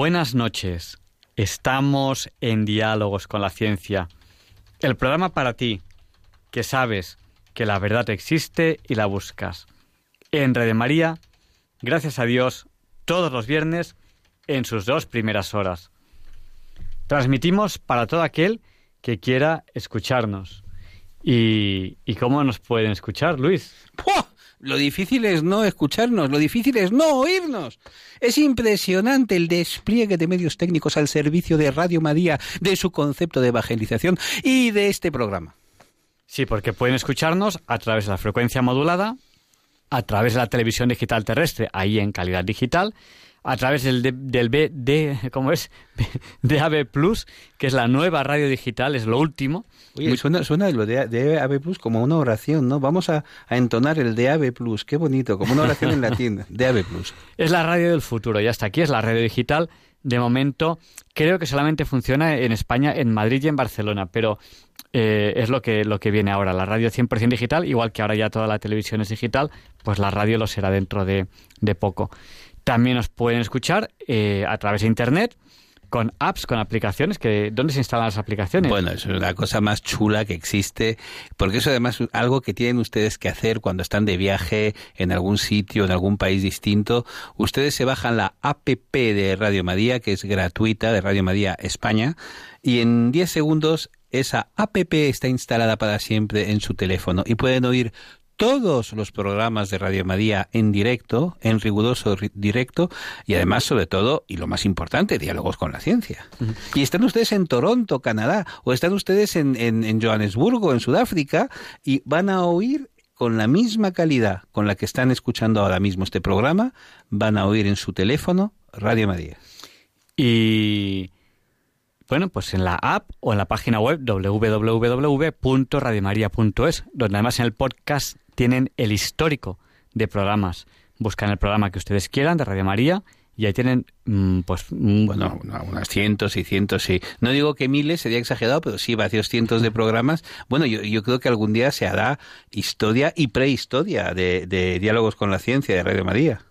Buenas noches. Estamos en Diálogos con la Ciencia. El programa para ti, que sabes que la verdad existe y la buscas. En Red María, gracias a Dios, todos los viernes en sus dos primeras horas. Transmitimos para todo aquel que quiera escucharnos. ¿Y, cómo nos pueden escuchar, Luis? Lo difícil es no escucharnos, lo difícil es no oírnos. Es impresionante el despliegue de medios técnicos al servicio de Radio María, de su concepto de evangelización y de este programa. Sí, porque pueden escucharnos a través de la frecuencia modulada, a través de la televisión digital terrestre, ahí en calidad digital, a través del, del BD, ¿cómo es? DAB Plus, que es la nueva radio digital, es lo último. Oye, suena, suena lo de DAB Plus como una oración, ¿no? Vamos a, entonar el DAB Plus, qué bonito, como una oración en latín, DAB Plus. Es la radio del futuro, ya está aquí, es la radio digital. De momento, creo que solamente funciona en España, en Madrid y en Barcelona, pero eh, es lo que, lo que viene ahora. La radio 100% digital, igual que ahora ya toda la televisión es digital, pues la radio lo será dentro de, de poco. También nos pueden escuchar eh, a través de Internet con apps, con aplicaciones. Que, ¿Dónde se instalan las aplicaciones? Bueno, eso es la cosa más chula que existe, porque eso además es algo que tienen ustedes que hacer cuando están de viaje en algún sitio, en algún país distinto. Ustedes se bajan la app de Radio María, que es gratuita, de Radio María España, y en 10 segundos esa app está instalada para siempre en su teléfono y pueden oír todos los programas de Radio María en directo, en riguroso directo, y además, sobre todo, y lo más importante, diálogos con la ciencia. Y están ustedes en Toronto, Canadá, o están ustedes en, en, Johannesburgo, en Sudáfrica, y van a oír con la misma calidad con la que están escuchando ahora mismo este programa, van a oír en su teléfono Radio María. Y bueno, pues en la app o en la página web www.radiomaria.es, donde además en el podcast tienen el histórico de programas. Buscan el programa que ustedes quieran de Radio María y ahí tienen, mm, pues... Mm, bueno, unas cientos y cientos, sí. No digo que miles, sería exagerado, pero sí varios cientos de programas. Bueno, yo, yo creo que algún día se hará historia y prehistoria de, de diálogos con la ciencia de Radio María.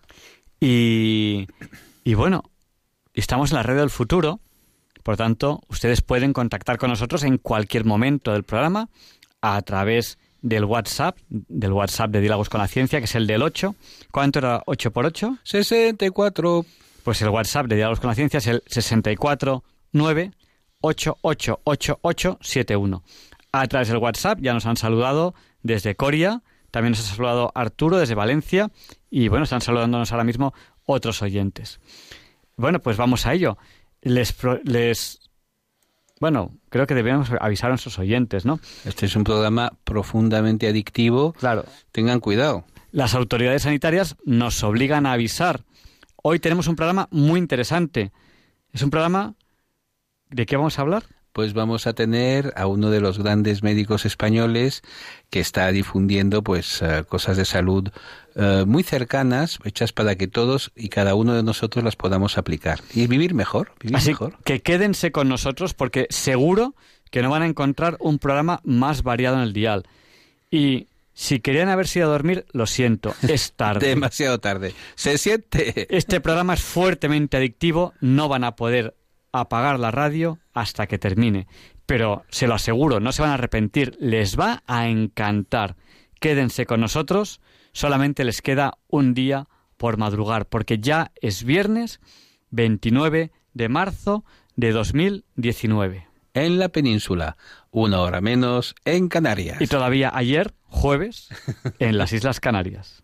Y, y bueno, estamos en la red del futuro, por tanto, ustedes pueden contactar con nosotros en cualquier momento del programa a través del WhatsApp, del WhatsApp de Diálogos con la Ciencia, que es el del 8. ¿Cuánto era 8 por 8? 64. Pues el WhatsApp de Diálogos con la Ciencia es el 649 888871. A través del WhatsApp ya nos han saludado desde Coria, también nos ha saludado Arturo desde Valencia y bueno, están saludándonos ahora mismo otros oyentes. Bueno, pues vamos a ello. Les, les bueno, creo que debemos avisar a nuestros oyentes, ¿no? Este es un programa profundamente adictivo. Claro. Tengan cuidado. Las autoridades sanitarias nos obligan a avisar. Hoy tenemos un programa muy interesante. Es un programa... ¿De qué vamos a hablar? Pues vamos a tener a uno de los grandes médicos españoles que está difundiendo pues eh, cosas de salud eh, muy cercanas, hechas para que todos y cada uno de nosotros las podamos aplicar y vivir mejor, vivir Así mejor. que quédense con nosotros porque seguro que no van a encontrar un programa más variado en el dial. Y si querían haberse ido a dormir, lo siento, es tarde. Demasiado tarde. Se siente. Este programa es fuertemente adictivo, no van a poder apagar la radio hasta que termine. Pero se lo aseguro, no se van a arrepentir, les va a encantar. Quédense con nosotros, solamente les queda un día por madrugar, porque ya es viernes 29 de marzo de 2019. En la península, una hora menos en Canarias. Y todavía ayer, jueves, en las Islas Canarias.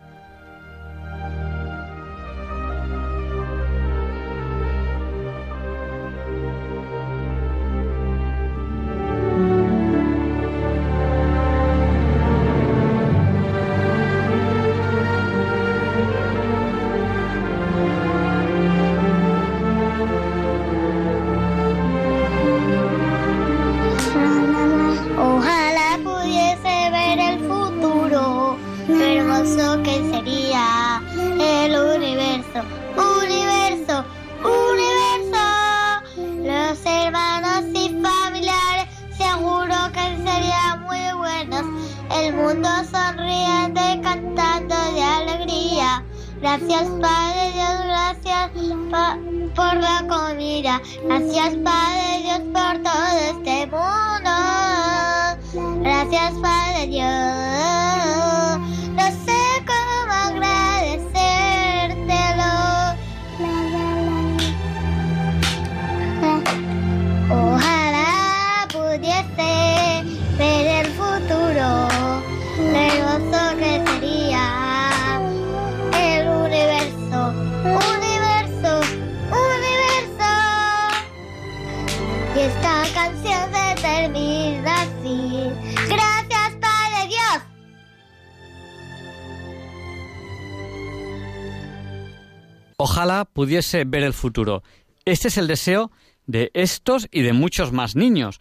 Pudiese ver el futuro. Este es el deseo de estos y de muchos más niños.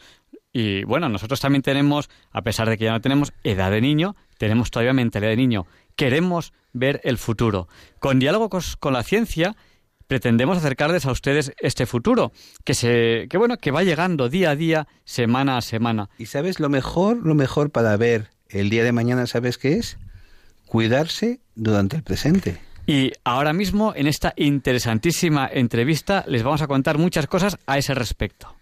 Y bueno, nosotros también tenemos, a pesar de que ya no tenemos edad de niño, tenemos todavía mentalidad de niño. Queremos ver el futuro. Con diálogos con la ciencia pretendemos acercarles a ustedes este futuro, que se, que bueno, que va llegando día a día, semana a semana. Y sabes lo mejor, lo mejor para ver el día de mañana, ¿sabes qué es? Cuidarse durante el presente. Y ahora mismo, en esta interesantísima entrevista, les vamos a contar muchas cosas a ese respecto.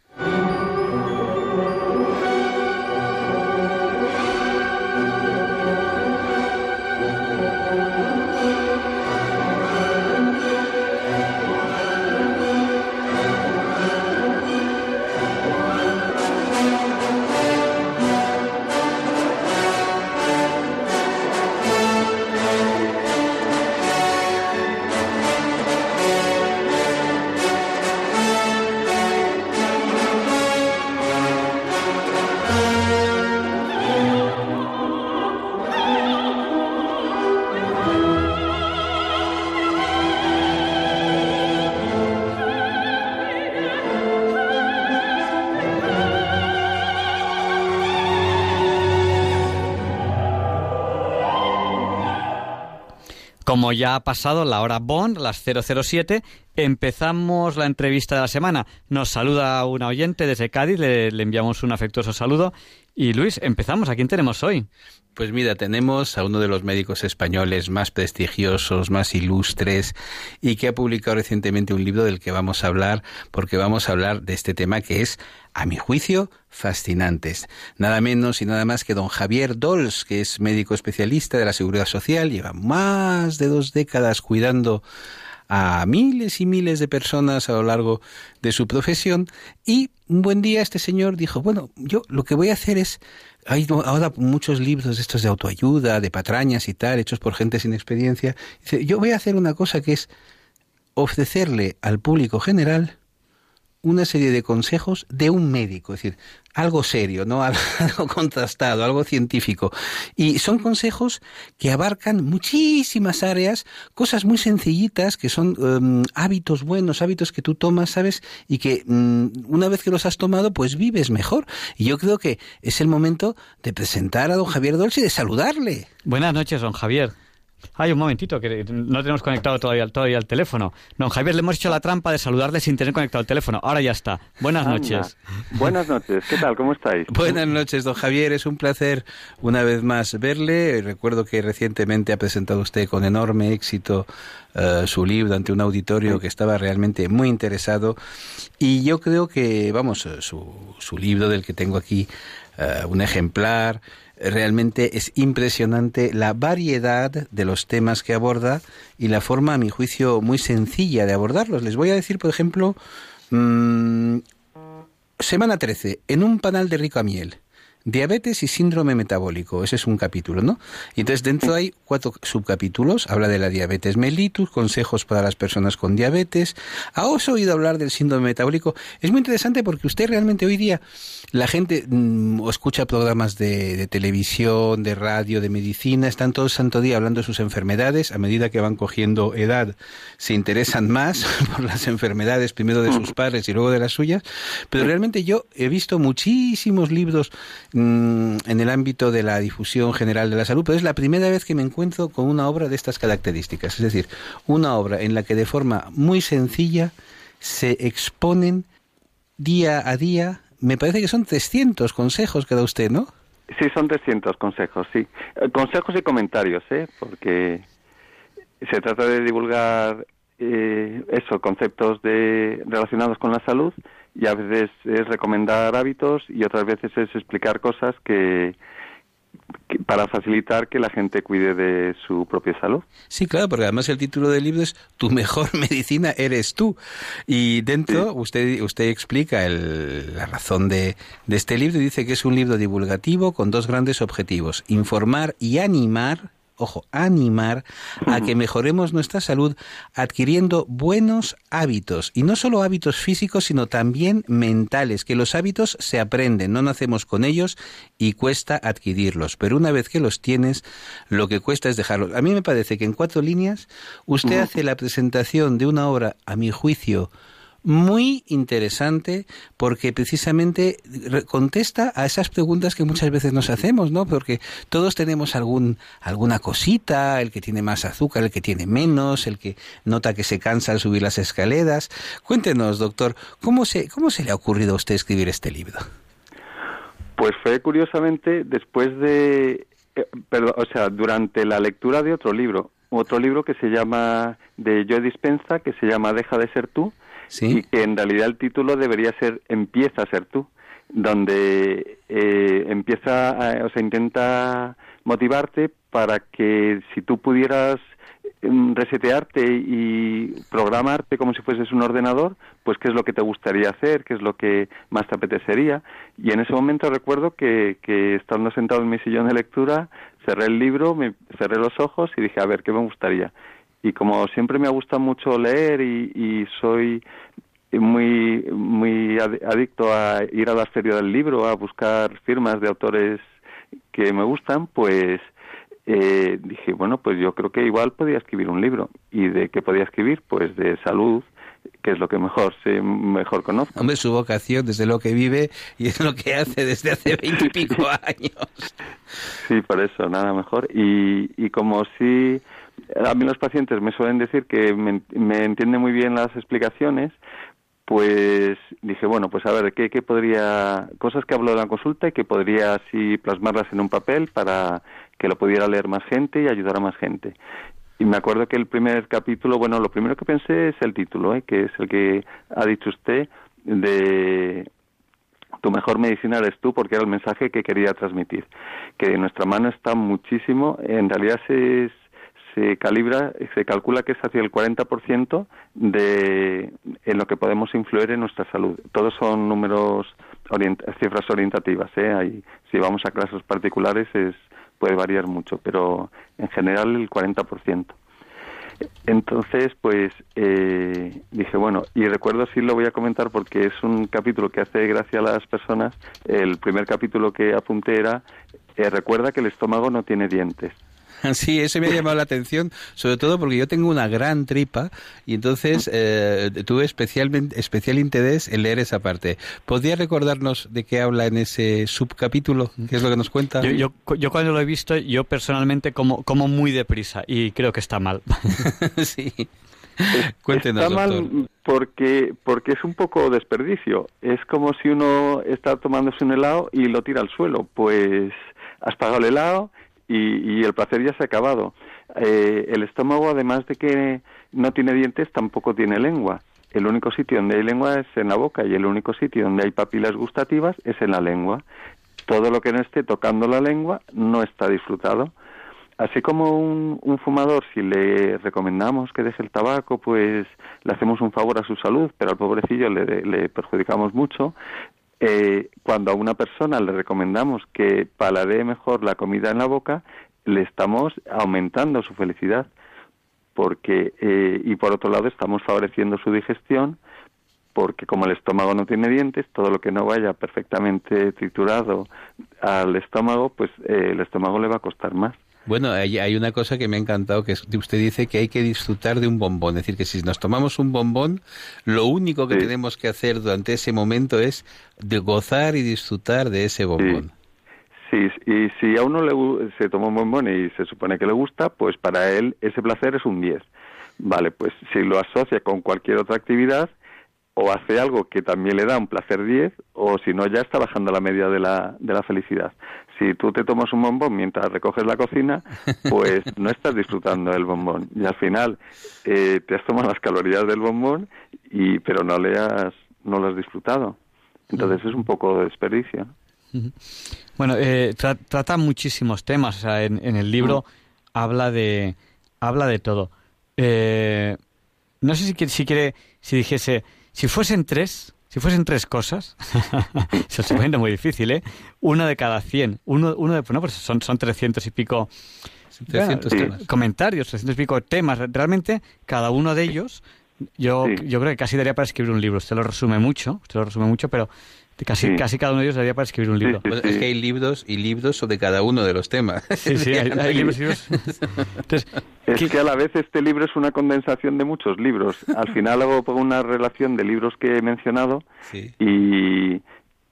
Como ya ha pasado la hora Bond, las 007, empezamos la entrevista de la semana. Nos saluda una oyente desde Cádiz, le, le enviamos un afectuoso saludo. Y Luis, empezamos. ¿A quién tenemos hoy? Pues mira, tenemos a uno de los médicos españoles más prestigiosos, más ilustres y que ha publicado recientemente un libro del que vamos a hablar porque vamos a hablar de este tema que es, a mi juicio, fascinantes. Nada menos y nada más que don Javier Dols, que es médico especialista de la Seguridad Social, lleva más de dos décadas cuidando a miles y miles de personas a lo largo de su profesión y un buen día este señor dijo, bueno, yo lo que voy a hacer es hay ahora muchos libros de estos de autoayuda, de patrañas y tal, hechos por gente sin experiencia. Dice, yo voy a hacer una cosa que es ofrecerle al público general una serie de consejos de un médico, es decir, algo serio, no algo contrastado, algo científico. Y son consejos que abarcan muchísimas áreas, cosas muy sencillitas que son um, hábitos buenos, hábitos que tú tomas, ¿sabes? Y que um, una vez que los has tomado, pues vives mejor. Y yo creo que es el momento de presentar a don Javier Dolce y de saludarle. Buenas noches, don Javier. Ay, un momentito, que no tenemos conectado todavía, todavía el teléfono. Don Javier, le hemos hecho la trampa de saludarle sin tener conectado el teléfono. Ahora ya está. Buenas Anda. noches. Buenas noches, ¿qué tal? ¿Cómo estáis? Buenas noches, don Javier. Es un placer una vez más verle. Recuerdo que recientemente ha presentado usted con enorme éxito eh, su libro ante un auditorio que estaba realmente muy interesado. Y yo creo que, vamos, eh, su, su libro del que tengo aquí eh, un ejemplar, realmente es impresionante la variedad de los temas que aborda y la forma, a mi juicio, muy sencilla de abordarlos. Les voy a decir, por ejemplo, mmm, semana 13, en un panal de rica miel. Diabetes y síndrome metabólico, ese es un capítulo, ¿no? Y entonces dentro hay cuatro subcapítulos, habla de la diabetes mellitus, consejos para las personas con diabetes. ¿Ha oído hablar del síndrome metabólico? Es muy interesante porque usted realmente hoy día, la gente mmm, escucha programas de, de, televisión, de radio, de medicina, están todo el santo día hablando de sus enfermedades, a medida que van cogiendo edad se interesan más por las enfermedades, primero de sus padres y luego de las suyas, pero realmente yo he visto muchísimos libros mm, en el ámbito de la difusión general de la salud, pero es la primera vez que me encuentro con una obra de estas características. Es decir, una obra en la que de forma muy sencilla se exponen día a día, me parece que son 300 consejos que da usted, ¿no? Sí, son 300 consejos, sí. Eh, Consejos y comentarios, ¿eh? Porque se trata de divulgar eh, eso, conceptos de, relacionados con la salud y a veces es recomendar hábitos y otras veces es explicar cosas que, que- para facilitar que la gente cuide de su propia salud. Sí, claro, porque además el título del libro es Tu mejor medicina eres tú. Y dentro usted, usted explica el- la razón de, de este libro y dice que es un libro divulgativo con dos grandes objetivos, informar y animar. Ojo, animar a que mejoremos nuestra salud adquiriendo buenos hábitos. Y no solo hábitos físicos, sino también mentales, que los hábitos se aprenden, no nacemos con ellos y cuesta adquirirlos. Pero una vez que los tienes, lo que cuesta es dejarlos. A mí me parece que en cuatro líneas usted hace la presentación de una obra, a mi juicio, muy interesante porque precisamente re- contesta a esas preguntas que muchas veces nos hacemos, ¿no? Porque todos tenemos algún alguna cosita, el que tiene más azúcar, el que tiene menos, el que nota que se cansa al subir las escaleras. Cuéntenos, doctor, ¿cómo se cómo se le ha ocurrido a usted escribir este libro? Pues fue curiosamente después de, eh, o sea, durante la lectura de otro libro, otro libro que se llama de Joe Dispensa, que se llama Deja de ser tú, y que en realidad el título debería ser Empieza a ser tú, donde eh, empieza, o sea, intenta motivarte para que si tú pudieras em, resetearte y programarte como si fueses un ordenador, pues qué es lo que te gustaría hacer, qué es lo que más te apetecería. Y en ese momento recuerdo que, que estando sentado en mi sillón de lectura, cerré el libro, me cerré los ojos y dije, a ver, ¿qué me gustaría? Y como siempre me gusta mucho leer y, y soy muy muy ad- adicto a ir a la feria del libro, a buscar firmas de autores que me gustan, pues eh, dije, bueno, pues yo creo que igual podía escribir un libro. ¿Y de qué podía escribir? Pues de salud, que es lo que mejor sé, mejor conozco. Hombre, su vocación, desde lo que vive y es lo que hace desde hace veintipico años. Sí, por eso, nada mejor. Y, y como si a mí los pacientes me suelen decir que me, me entienden muy bien las explicaciones, pues dije, bueno, pues a ver, ¿qué, qué podría, cosas que hablo en la consulta y que podría así plasmarlas en un papel para que lo pudiera leer más gente y ayudar a más gente. Y me acuerdo que el primer capítulo, bueno, lo primero que pensé es el título, ¿eh? que es el que ha dicho usted de tu mejor medicina eres tú porque era el mensaje que quería transmitir que nuestra mano está muchísimo en realidad se se calibra se calcula que es hacia el 40% de en lo que podemos influir en nuestra salud todos son números cifras orientativas ¿eh? Si vamos a clases particulares es puede variar mucho pero en general el 40% entonces, pues eh, dije, bueno, y recuerdo sí lo voy a comentar porque es un capítulo que hace gracia a las personas. El primer capítulo que apunté era, eh, recuerda que el estómago no tiene dientes. Sí, eso me ha llamado la atención, sobre todo porque yo tengo una gran tripa y entonces eh, tuve especialmente, especial interés en leer esa parte. ¿Podría recordarnos de qué habla en ese subcapítulo? ¿Qué es lo que nos cuenta? Yo, yo, yo cuando lo he visto, yo personalmente como, como muy deprisa y creo que está mal. sí. Cuéntenos, está doctor. mal porque, porque es un poco desperdicio. Es como si uno está tomándose un helado y lo tira al suelo. Pues has pagado el helado y, y el placer ya se ha acabado. Eh, el estómago, además de que no tiene dientes, tampoco tiene lengua. El único sitio donde hay lengua es en la boca y el único sitio donde hay papilas gustativas es en la lengua. Todo lo que no esté tocando la lengua no está disfrutado. Así como un, un, fumador, si le recomendamos que deje el tabaco, pues le hacemos un favor a su salud, pero al pobrecillo le, le perjudicamos mucho. Eh, cuando a una persona le recomendamos que paladee mejor la comida en la boca, le estamos aumentando su felicidad, porque eh, y por otro lado estamos favoreciendo su digestión, porque como el estómago no tiene dientes, todo lo que no vaya perfectamente triturado al estómago, pues eh, el estómago le va a costar más. Bueno, hay, hay, una cosa que me ha encantado, que es, usted dice que hay que disfrutar de un bombón. Es decir, que si nos tomamos un bombón, lo único que sí. tenemos que hacer durante ese momento es de gozar y disfrutar de ese bombón. Sí. Sí, y si a uno le, se toma un bombón y se supone que le gusta, pues para él ese placer es un 10. Vale, pues si lo asocia con cualquier otra actividad o hace algo que también le da un placer 10 o si no ya está bajando la media de la, de la felicidad. Si tú te tomas un bombón mientras recoges la cocina, pues no estás disfrutando del bombón y al final eh, te has tomado las calorías del bombón y pero no le has no lo has disfrutado. Entonces es un poco de desperdicio. Bueno, eh, tra- trata muchísimos temas. O sea, en, en el libro habla de habla de todo. Eh, no sé si si quiere, si dijese, si fuesen tres, si fuesen tres cosas, se os pone muy difícil, ¿eh? Una de cada cien. Uno, uno de, no, pues son, son 300 y pico 300 bueno, temas. comentarios, 300 y pico temas. Realmente, cada uno de ellos, yo, Sí. yo creo que casi daría para escribir un libro. Usted lo resume mucho, usted lo resume mucho, pero casi, Sí. casi cada uno de ellos daría para escribir un Sí, libro. sí. Es que hay libros y libros sobre cada uno de los temas. Sí, sí, hay, hay libros y libros. Entonces, Es ¿qué- que a la vez este libro es una condensación de muchos libros. Al final hago pongo una relación de libros que he mencionado Sí. y,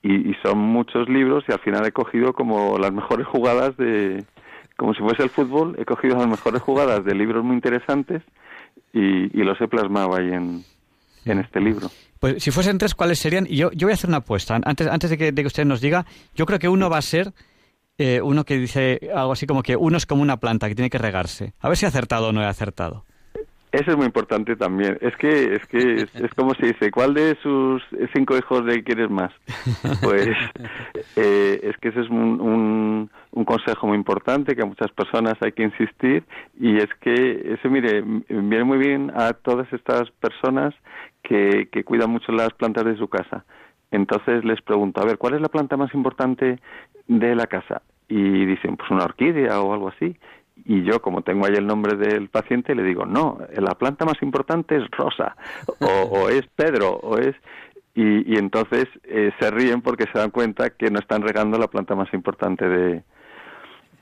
y, y son muchos libros y al final he cogido como las mejores jugadas de... Como si fuese el fútbol, he cogido las mejores jugadas de libros muy interesantes y, y los he plasmado ahí en, en este libro. Pues si fuesen tres, ¿cuáles serían? Y yo, yo voy a hacer una apuesta. Antes, antes de, que, de que usted nos diga, yo creo que uno va a ser eh, uno que dice algo así como que uno es como una planta que tiene que regarse. A ver si he acertado o no he acertado. Eso es muy importante también. Es que es que es, es como se dice, ¿cuál de sus cinco hijos le quieres más? Pues eh, es que ese es un, un, un consejo muy importante que a muchas personas hay que insistir y es que eso, mire, viene muy bien a todas estas personas que, que cuidan mucho las plantas de su casa. Entonces les pregunto, a ver, ¿cuál es la planta más importante de la casa? Y dicen, pues una orquídea o algo así. Y yo, como tengo ahí el nombre del paciente, le digo, no, la planta más importante es Rosa, o, o es Pedro, o es... Y, y entonces eh, se ríen porque se dan cuenta que no están regando la planta más importante de,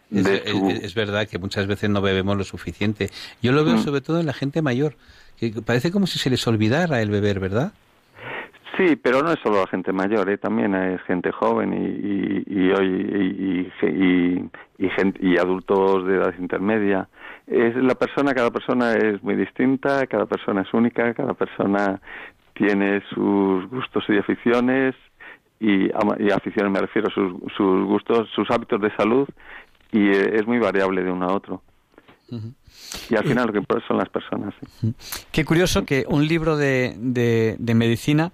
es verdad que muchas veces no bebemos lo suficiente. Yo lo veo Mm. sobre todo en la gente mayor, que parece como si se les olvidara el beber, ¿verdad? Sí, pero no es solo la gente mayor, ¿eh? también es gente joven y, y, y, y, y, y, adultos de edad intermedia. Es la persona, cada persona es muy distinta, cada persona es única, cada persona tiene sus gustos y aficiones y, y aficiones me refiero a sus, sus gustos, sus hábitos de salud y eh, es muy variable de uno a otro. Y al final lo que importa son las personas. ¿sí? Qué curioso que un libro de, de, de medicina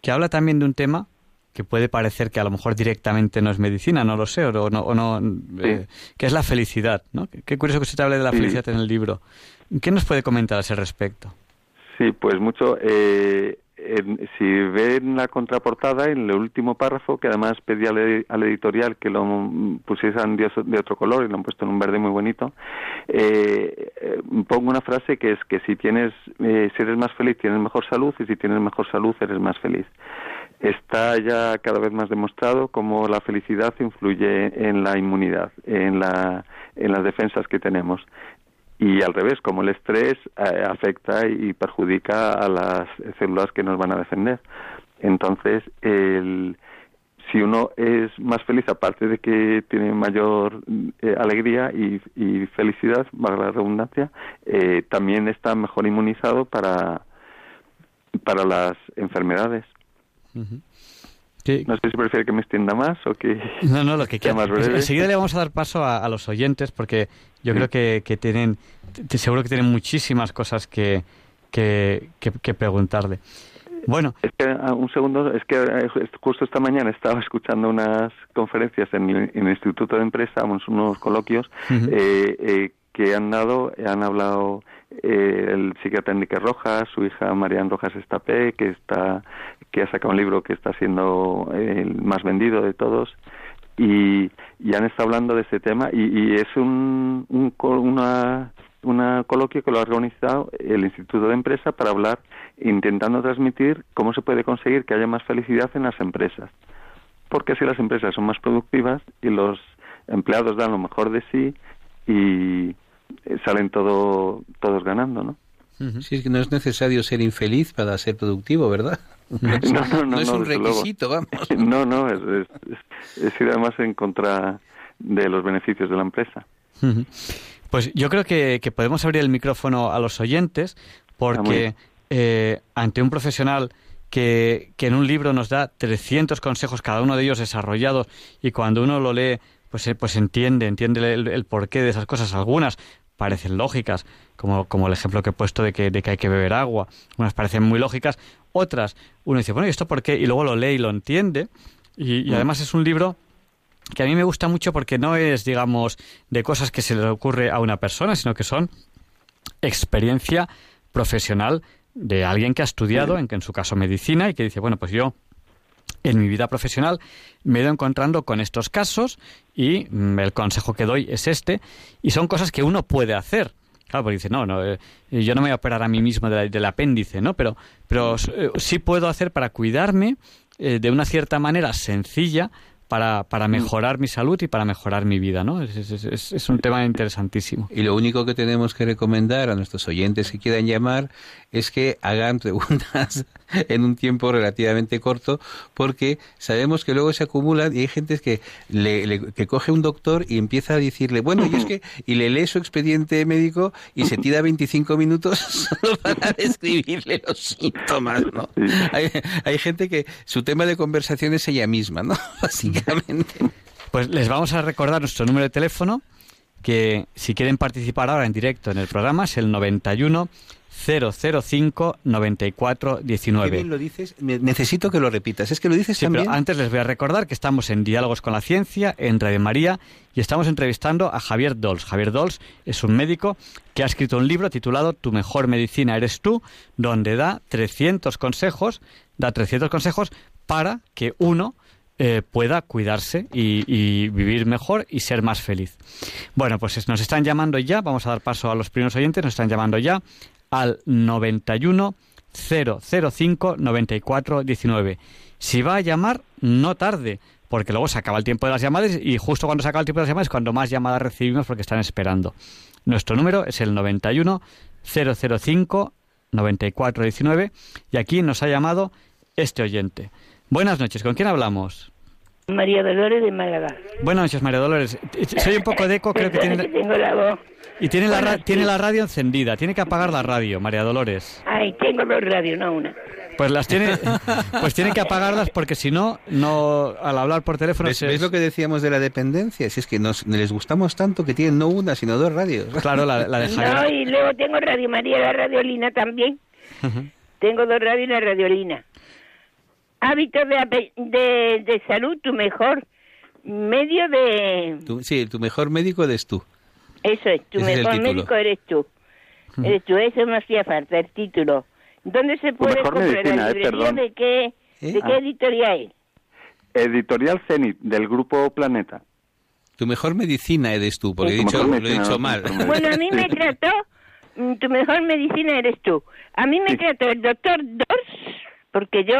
que habla también de un tema que puede parecer que a lo mejor directamente no es medicina, no lo sé, o no, o no eh, que es la felicidad, ¿no? Qué curioso que usted hable de la Sí. felicidad en el libro. ¿Qué nos puede comentar a ese respecto? Sí, pues mucho. Eh, en- si ven la contraportada, en el último párrafo, que además pedí al, al editorial que lo pusiesen de, de otro color y lo han puesto en un verde muy bonito, eh, eh, pongo una frase que es que si tienes, eh, si eres más feliz, tienes mejor salud y si tienes mejor salud, eres más feliz. Está ya cada vez más demostrado cómo la felicidad influye en la inmunidad, en, la, en las defensas que tenemos y al revés, como el estrés eh, afecta y perjudica a las células que nos van a defender. Entonces, el, si uno es más feliz, aparte de que tiene mayor eh, alegría y, y felicidad, valga la redundancia, eh, también está mejor inmunizado para, para las enfermedades. ¿Qué- No sé si prefiere que me extienda más o que... No, no, lo que quiera. más breve. Enseguida le vamos a dar paso a, a los oyentes porque yo Sí. creo que, que tienen, t- seguro que tienen muchísimas cosas que, que, que- que preguntarle. Bueno, Es que, ah, un segundo, es que eh, justo esta mañana estaba escuchando unas conferencias en el, en el Instituto de Empresa, unos, unos coloquios Ujú. eh, eh, que han dado, han hablado eh, el psiquiatra Enrique Rojas, su hija Marian Rojas Estapé, que está, que ha sacado un libro que está siendo el más vendido de todos, y, y han estado hablando de este tema, y, y es un, un una, una coloquio que lo ha organizado el Instituto de Empresa para hablar, intentando transmitir cómo se puede conseguir que haya más felicidad en las empresas. Porque así las empresas son más productivas y los empleados dan lo mejor de sí y eh, salen todo, todos ganando, ¿no? Sí, es que no es necesario ser infeliz para ser productivo, ¿verdad? No es, No, no, no, es un luego. requisito, vamos. No, no, es, es, ir además en contra de los beneficios de la empresa. Pues yo creo que, que podemos abrir el micrófono a los oyentes porque eh, ante un profesional que, que en un libro nos da 300 consejos, cada uno de ellos desarrollados, y cuando uno lo lee, pues, eh, pues entiende, entiende el, el porqué de esas cosas. Algunas parecen lógicas, como, como el ejemplo que he puesto de que, de que hay que beber agua. Unas parecen muy lógicas, otras uno dice, bueno, ¿y esto por qué? Y luego lo lee y lo entiende. Y, y además es un libro que a mí me gusta mucho porque no es, digamos, de cosas que se le ocurre a una persona, sino que son experiencia profesional de alguien que ha estudiado, en que en su caso medicina, y que dice, bueno, pues yo en mi vida profesional me he ido encontrando con estos casos y mm, el consejo que doy es este, y son cosas que uno puede hacer. Claro, porque dice, no, no, eh, yo no me voy a operar a mí mismo del apéndice, ¿no? Pero, pero eh, sí puedo hacer para cuidarme eh, de una cierta manera sencilla para, para mejorar mi salud y para mejorar mi vida, ¿no? Es, es- es- es un tema interesantísimo. Y lo único que tenemos que recomendar a nuestros oyentes que quieran llamar es que hagan preguntas en un tiempo relativamente corto, porque sabemos que luego se acumulan y hay gente que le, le- que coge un doctor y empieza a decirle, bueno, y es que, y le lee su expediente médico y se tira 25 minutos solo para describirle los síntomas, ¿no? Hay, hay gente que su tema de conversación es ella misma, ¿no? Básicamente. Pues les vamos a recordar nuestro número de teléfono, que si quieren participar ahora en directo en el programa es el 91 005 94 Qué 19. bien lo dices. Ne- Necesito que lo repitas. Es que lo dices Sí, también. pero antes les voy a recordar que estamos en Diálogos con la Ciencia, en Radio María, y estamos entrevistando a Javier Dols. Javier Dols es un médico que ha escrito un libro titulado Tu mejor medicina eres tú, donde da 300 consejos, da 300 consejos para que uno eh, pueda cuidarse y, y vivir mejor y ser más feliz. Bueno, pues es- nos están llamando ya, vamos a dar paso a los primeros oyentes, nos están llamando ya al 91 005 94 19. Si va a llamar, no tarde, porque luego se acaba el tiempo de las llamadas y justo cuando se acaba el tiempo de las llamadas es cuando más llamadas recibimos porque están esperando. Nuestro número es el 91 005 94 19 y aquí nos ha llamado este oyente. Buenas noches, ¿con quién hablamos? María Dolores de Málaga. Buenas noches, María Dolores. Soy un poco de eco, creo que tiene... que tengo la voz. Y tiene la, ra- tiene la radio encendida, tiene que apagar la radio, María Dolores. Ay, tengo dos radios, no una. Pues las tiene, pues tiene que apagarlas porque si no, no al hablar por teléfono ¿Ves, se- ves lo que decíamos de la dependencia? Si es que nos, les gustamos tanto que tienen no una, sino dos radios. Claro, la, la de No, y luego tengo Radio María, la radiolina también. Tengo dos radios y la radiolina. Hábitos de, de, de salud, tu mejor medio de... Tú- sí, tu mejor médico eres tú. Eso es, tu Ese mejor médico eres tú. Eres tú, eso me hacía falta, el título. ¿Dónde se puede comprar medicina, la eh, librería? ¿De qué, ¿Eh? de qué Ah. editorial es? Editorial Zenit, del grupo Planeta. Tu mejor medicina eres tú, porque he Tu dicho, lo he dicho mal. tu Bueno, a mí me trató, mm, tu mejor medicina eres tú. A mí me Sí. trató el doctor Dors, porque yo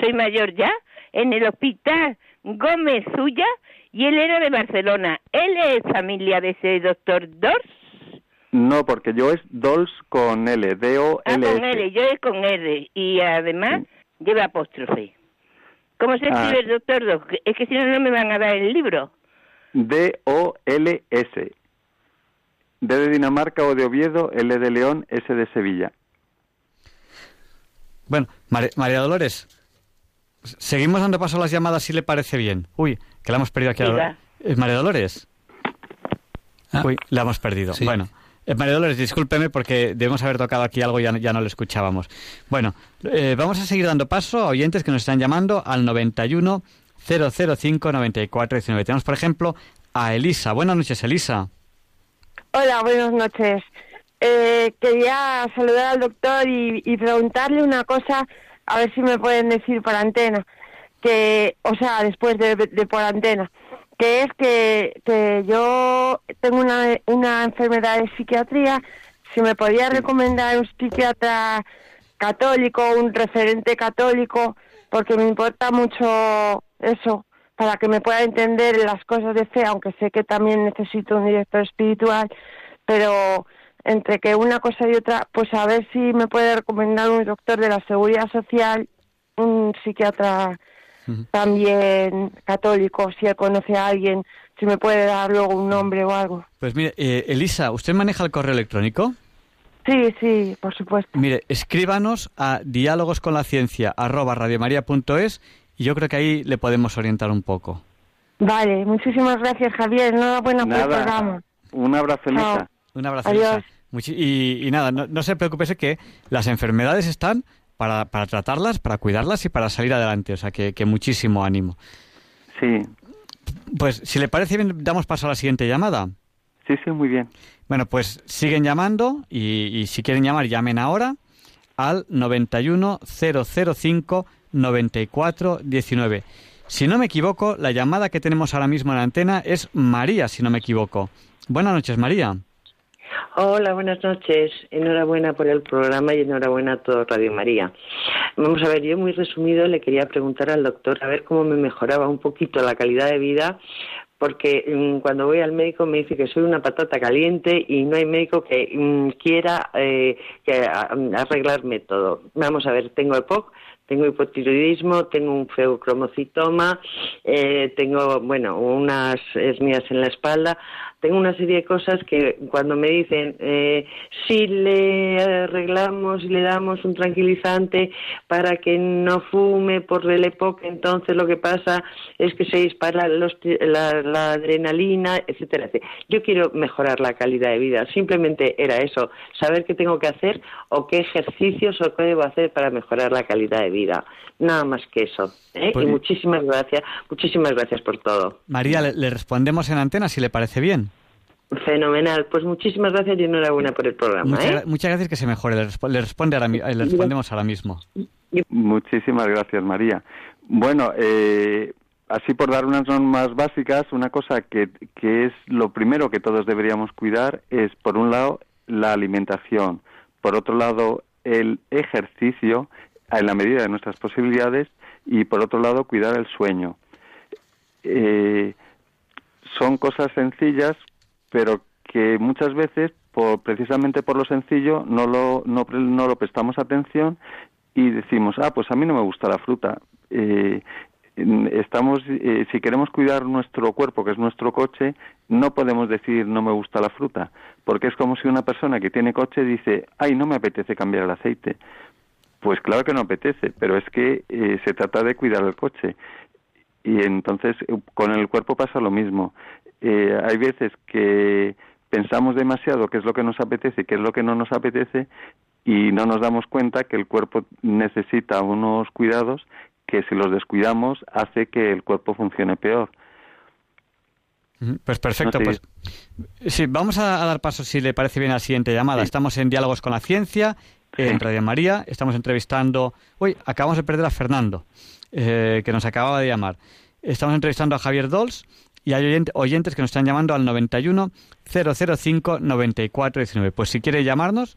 soy mayor ya, en el hospital Gómez Zulla, y él era de Barcelona. ¿Él es familia de ese doctor Dors? No, porque yo es Dols con L, Ah, D-O-L-S. con L, yo es con R, y además lleva apóstrofe. ¿Cómo se Ah. escribe el doctor Dors? Es que si no, no me van a dar el libro. D-O-L-S. D de Dinamarca o de Oviedo, L de León, S de Sevilla. Bueno, María Dolores, seguimos dando paso a las llamadas si le parece bien. Uy, que la hemos perdido aquí. a- Diga. Eh, María Dolores. Ah. Uy, la hemos perdido. Sí. Bueno, eh, María Dolores, discúlpeme porque debemos haber tocado aquí algo y ya, no- ya no lo escuchábamos. Bueno, eh, vamos a seguir dando paso a oyentes que nos están llamando al 91 005 94 19. Tenemos, por ejemplo, a Elisa. Buenas noches, Elisa. Hola, buenas noches. Eh, quería saludar al doctor y, y preguntarle una cosa, a ver si me pueden decir por antena, que, o sea, después de, de por antena, que es que, que yo tengo una, una enfermedad de psiquiatría, si me podía recomendar un psiquiatra católico, un referente católico, porque me importa mucho eso, para que me pueda entender las cosas de fe, aunque sé que también necesito un director espiritual, pero entre que una cosa y otra, pues a ver si me puede recomendar un doctor de la seguridad social, un psiquiatra también católico, si él conoce a alguien, si me puede dar luego un nombre o algo. Pues mire, eh, Elisa, ¿usted maneja el correo electrónico? Sí, sí, por supuesto. Mire, escríbanos a diálogosconlaciencia@radiomaria.es y yo creo que ahí le podemos orientar un poco. Vale, muchísimas gracias, Javier. Enhorabuena por el Nada. programa. Un abrazo. Elisa. Un abrazo. Adiós. Elisa. Y, y nada, no, no se preocupe, que las enfermedades están para, para tratarlas, para cuidarlas y para salir adelante. O sea, que, que muchísimo ánimo. Sí, Pues si le parece bien, damos paso a la siguiente llamada. sí, sí, muy bien. Bueno, pues siguen llamando y, y si quieren llamar, llamen ahora al 91 005 94 19. Si no me equivoco, la llamada que tenemos ahora mismo en la antena es María, si no me equivoco. Buenas noches, María. Hola, buenas noches. Enhorabuena por el programa y enhorabuena a todo Radio María. Vamos a ver, yo muy resumido le quería preguntar al doctor a ver cómo me mejoraba un poquito la calidad de vida, porque mm, cuando voy al médico me dice que soy una patata caliente y no hay médico que mm, quiera eh, que, a- arreglarme todo. Vamos a ver, tengo EPOC, tengo hipotiroidismo, tengo un feucromocitoma, eh, tengo, bueno, unas hernias en la espalda, tengo una serie de cosas que cuando me dicen eh, si le arreglamos y le damos un tranquilizante para que no fume por el EPOC, entonces lo que pasa es que se dispara los la, la adrenalina, etcétera, etcétera. Yo quiero mejorar la calidad de vida, simplemente era eso, saber qué tengo que hacer o qué ejercicios o qué debo hacer para mejorar la calidad de vida. Nada más que eso. ¿eh? Pues- y muchísimas gracias, muchísimas gracias por todo. María, le, le respondemos en antena si le parece bien. Fenomenal. Pues muchísimas gracias y enhorabuena por el programa. Muchas, ¿eh? muchas gracias que se mejore. Le, respo- le responde ahora le respondemos ahora mismo. Muchísimas gracias, María. Bueno, eh, así por dar unas normas básicas, una cosa que, que es lo primero que todos deberíamos cuidar es, por un lado, la alimentación, por otro lado, el ejercicio en la medida de nuestras posibilidades y, por otro lado, cuidar el sueño. Eh, son cosas sencillas, pero que muchas veces, por, precisamente por lo sencillo, no lo, no, no lo prestamos atención y decimos, ah, pues a mí no me gusta la fruta. Eh, estamos, eh, si queremos cuidar nuestro cuerpo, que es nuestro coche, no podemos decir no me gusta la fruta, porque es como si una persona que tiene coche dice, ay, no me apetece cambiar el aceite. Pues claro que no apetece, pero es que eh, se trata de cuidar el coche. Y entonces eh, con el cuerpo pasa lo mismo. Eh, hay veces que pensamos demasiado qué es lo que nos apetece y qué es lo que no nos apetece y no nos damos cuenta que el cuerpo necesita unos cuidados que si los descuidamos hace que el cuerpo funcione peor. Pues perfecto, No, pues sí, vamos a, a dar paso si le parece bien a la siguiente llamada. Sí. Estamos en Diálogos con la Ciencia, en Sí. Radio María, estamos entrevistando... Uy, acabamos de perder a Fernando, eh, que nos acababa de llamar. Estamos entrevistando a Javier Dols y hay oyente- oyentes que nos están llamando al 91 005 94 19. Pues si quiere llamarnos,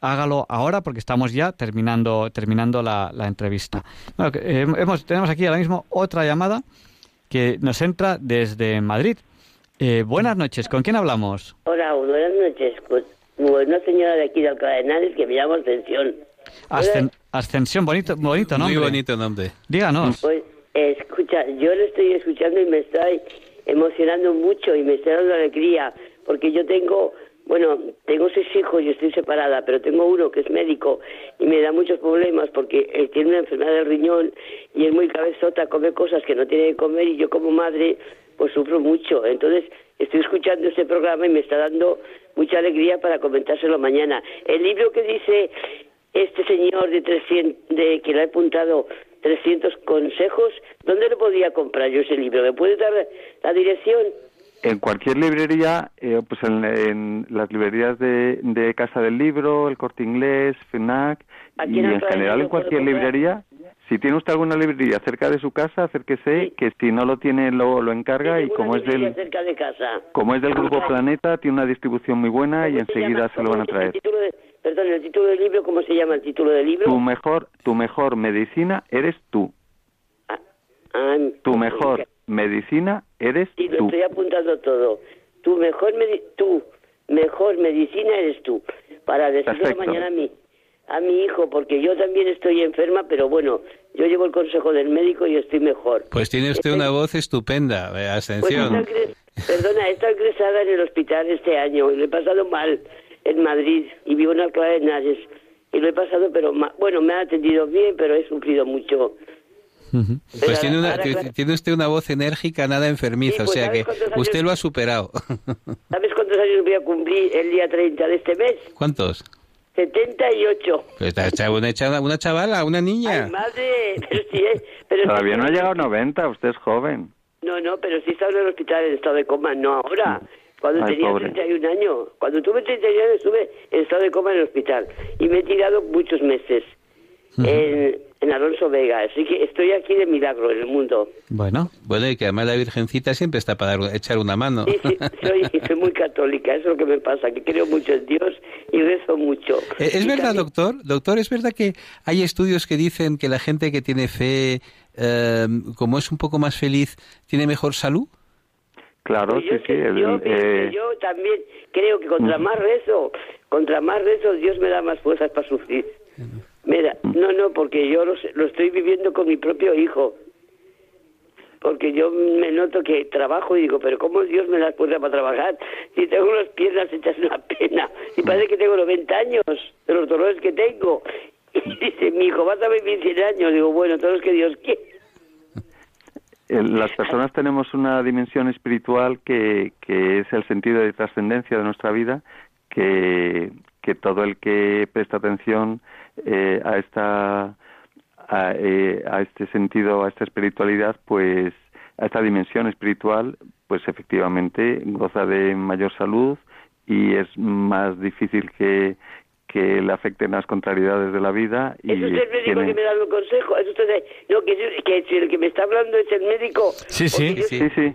hágalo ahora porque estamos ya terminando, terminando la, la entrevista. Bueno, eh, hemos, tenemos aquí ahora mismo otra llamada que nos entra desde Madrid. Eh, buenas noches, ¿con quién hablamos? Hola, buenas noches. Pues, una señora de aquí de Alcalá de Henares que me llama Ascensión. Ascen- Ascensión, bonito, bonito nombre. Muy bonito nombre. Díganos. Pues, eh, escucha, yo le estoy escuchando y me estoy emocionando mucho y me está dando alegría, porque yo tengo, bueno, tengo seis hijos y estoy separada, pero tengo uno que es médico y me da muchos problemas porque él tiene una enfermedad del riñón y es muy cabezota, come cosas que no tiene que comer y yo como madre pues sufro mucho. Entonces estoy escuchando este programa y me está dando mucha alegría para comentárselo mañana. El libro que dice este señor de 300, de que le ha apuntado 300 consejos, ¿dónde lo podía comprar yo ese libro? ¿Me puede dar la dirección? En cualquier librería, eh, pues en, en las librerías de, de Casa del Libro, el Corte Inglés, FNAC Aquí y en general en cualquier librería. Si tiene usted alguna librería cerca de su casa, acérquese, Sí. que si no lo tiene lo, lo encarga y como es del cerca de casa. como es del grupo. Planeta, tiene una distribución muy buena y ¿Cómo se enseguida llama? se lo van a ¿Cómo es el traer. título de- perdón, el título del libro, ¿cómo se llama el título del libro? Tu mejor tu mejor medicina eres tú. Ah, ah, Tu mejor medicina eres Sí, lo tú. estoy apuntando todo. Tu mejor, medi- tu mejor medicina eres tú. Para decirlo Perfecto. mañana a mi, a mi hijo, porque yo también estoy enferma, pero bueno, yo llevo el consejo del médico y estoy mejor. Pues tiene usted una voz estupenda, eh, Pues Ascensión. está perdona, he estado ingresada en el hospital este año y lo he pasado mal en Madrid y vivo en Alcalá de Henares y lo he pasado, pero ma- bueno, me han atendido bien, pero he sufrido mucho. Pues tiene, una, ahora, tiene usted una voz enérgica, nada enfermiza, Sí, pues, o sea ¿sabes que años- usted lo ha superado. ¿Sabes cuántos años voy a cumplir el día 30 de este mes? ¿Cuántos? 78. Pues está hecha una, una chavala, una niña. Ay, madre, pero sí, eh, pero sí- Todavía no ha llegado a 90, usted es joven. No, no, pero sí estaba en el hospital en estado de coma, no ahora. Cuando Ay, tenía pobre. 31 años. Cuando tuve 31 años estuve en estado de coma en el hospital. Y me he tirado muchos meses en, en Alonso Vega. Así que estoy aquí de milagro en el mundo. Bueno. Bueno, y que además la Virgencita siempre está para dar- echar una mano. Sí, sí, soy, soy muy católica, eso es lo que me pasa, que creo mucho en Dios y rezo mucho. Eh, ¿Es verdad, también- doctor? Doctor, ¿es verdad que hay estudios que dicen que la gente que tiene fe, eh, como es un poco más feliz, tiene mejor salud? Claro, Pues sí, yo, sí. el- yo, eh, yo también creo que contra más rezo, contra más rezo, Dios me da más fuerzas para sufrir. Mira, no, no, porque yo lo, lo estoy viviendo con mi propio hijo. Porque yo me noto que trabajo y digo, pero ¿cómo Dios me da fuerza para trabajar? Si tengo las piernas hechas una pena, y parece que tengo 90 años de los dolores que tengo. Y dice, mi hijo, vas a vivir 100 años. Digo, bueno, todos los que Dios quiere. El- las personas tenemos una dimensión espiritual que, que es el sentido de trascendencia de nuestra vida, que, que todo el que presta atención eh, a esta a, eh, a este sentido, a esta espiritualidad, pues a esta dimensión espiritual, pues efectivamente goza de mayor salud y es más difícil que, que le afecten las contrariedades de la vida y ¿Es usted el médico tiene- que me da el consejo? ¿Es usted No, que, el que me está hablando es el médico. Sí, sí. Yo- Sí, sí.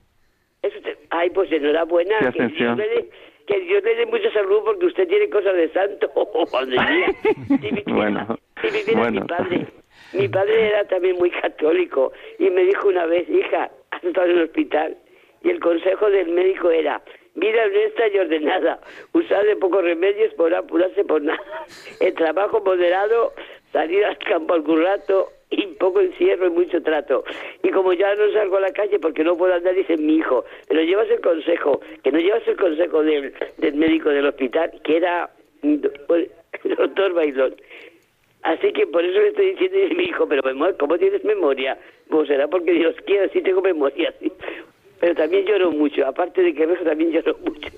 es usted- Ay, pues enhorabuena. Sí, que, Dios le dé, que Dios le dé mucha salud porque usted tiene cosas de santo. Madre mía. Si viviera, Bueno, si viviera bueno. mi padre. Mi padre era también muy católico y me dijo una vez, hija, has estado en el hospital y el consejo del médico era vida honesta y ordenada, usar de pocos remedios por apurarse por nada, el trabajo moderado, salir al campo algún rato y poco encierro y mucho trato. Y como ya no salgo a la calle porque no puedo andar, dice mi hijo, pero llevas el consejo, que no llevas el consejo del, del médico del hospital, que era el doctor Bailón. Así que por eso le estoy diciendo, dice mi hijo, pero ¿cómo tienes memoria? Pues será porque Dios quiere, sí tengo memoria, sí. Pero también lloro mucho, aparte de que rezo también lloro mucho.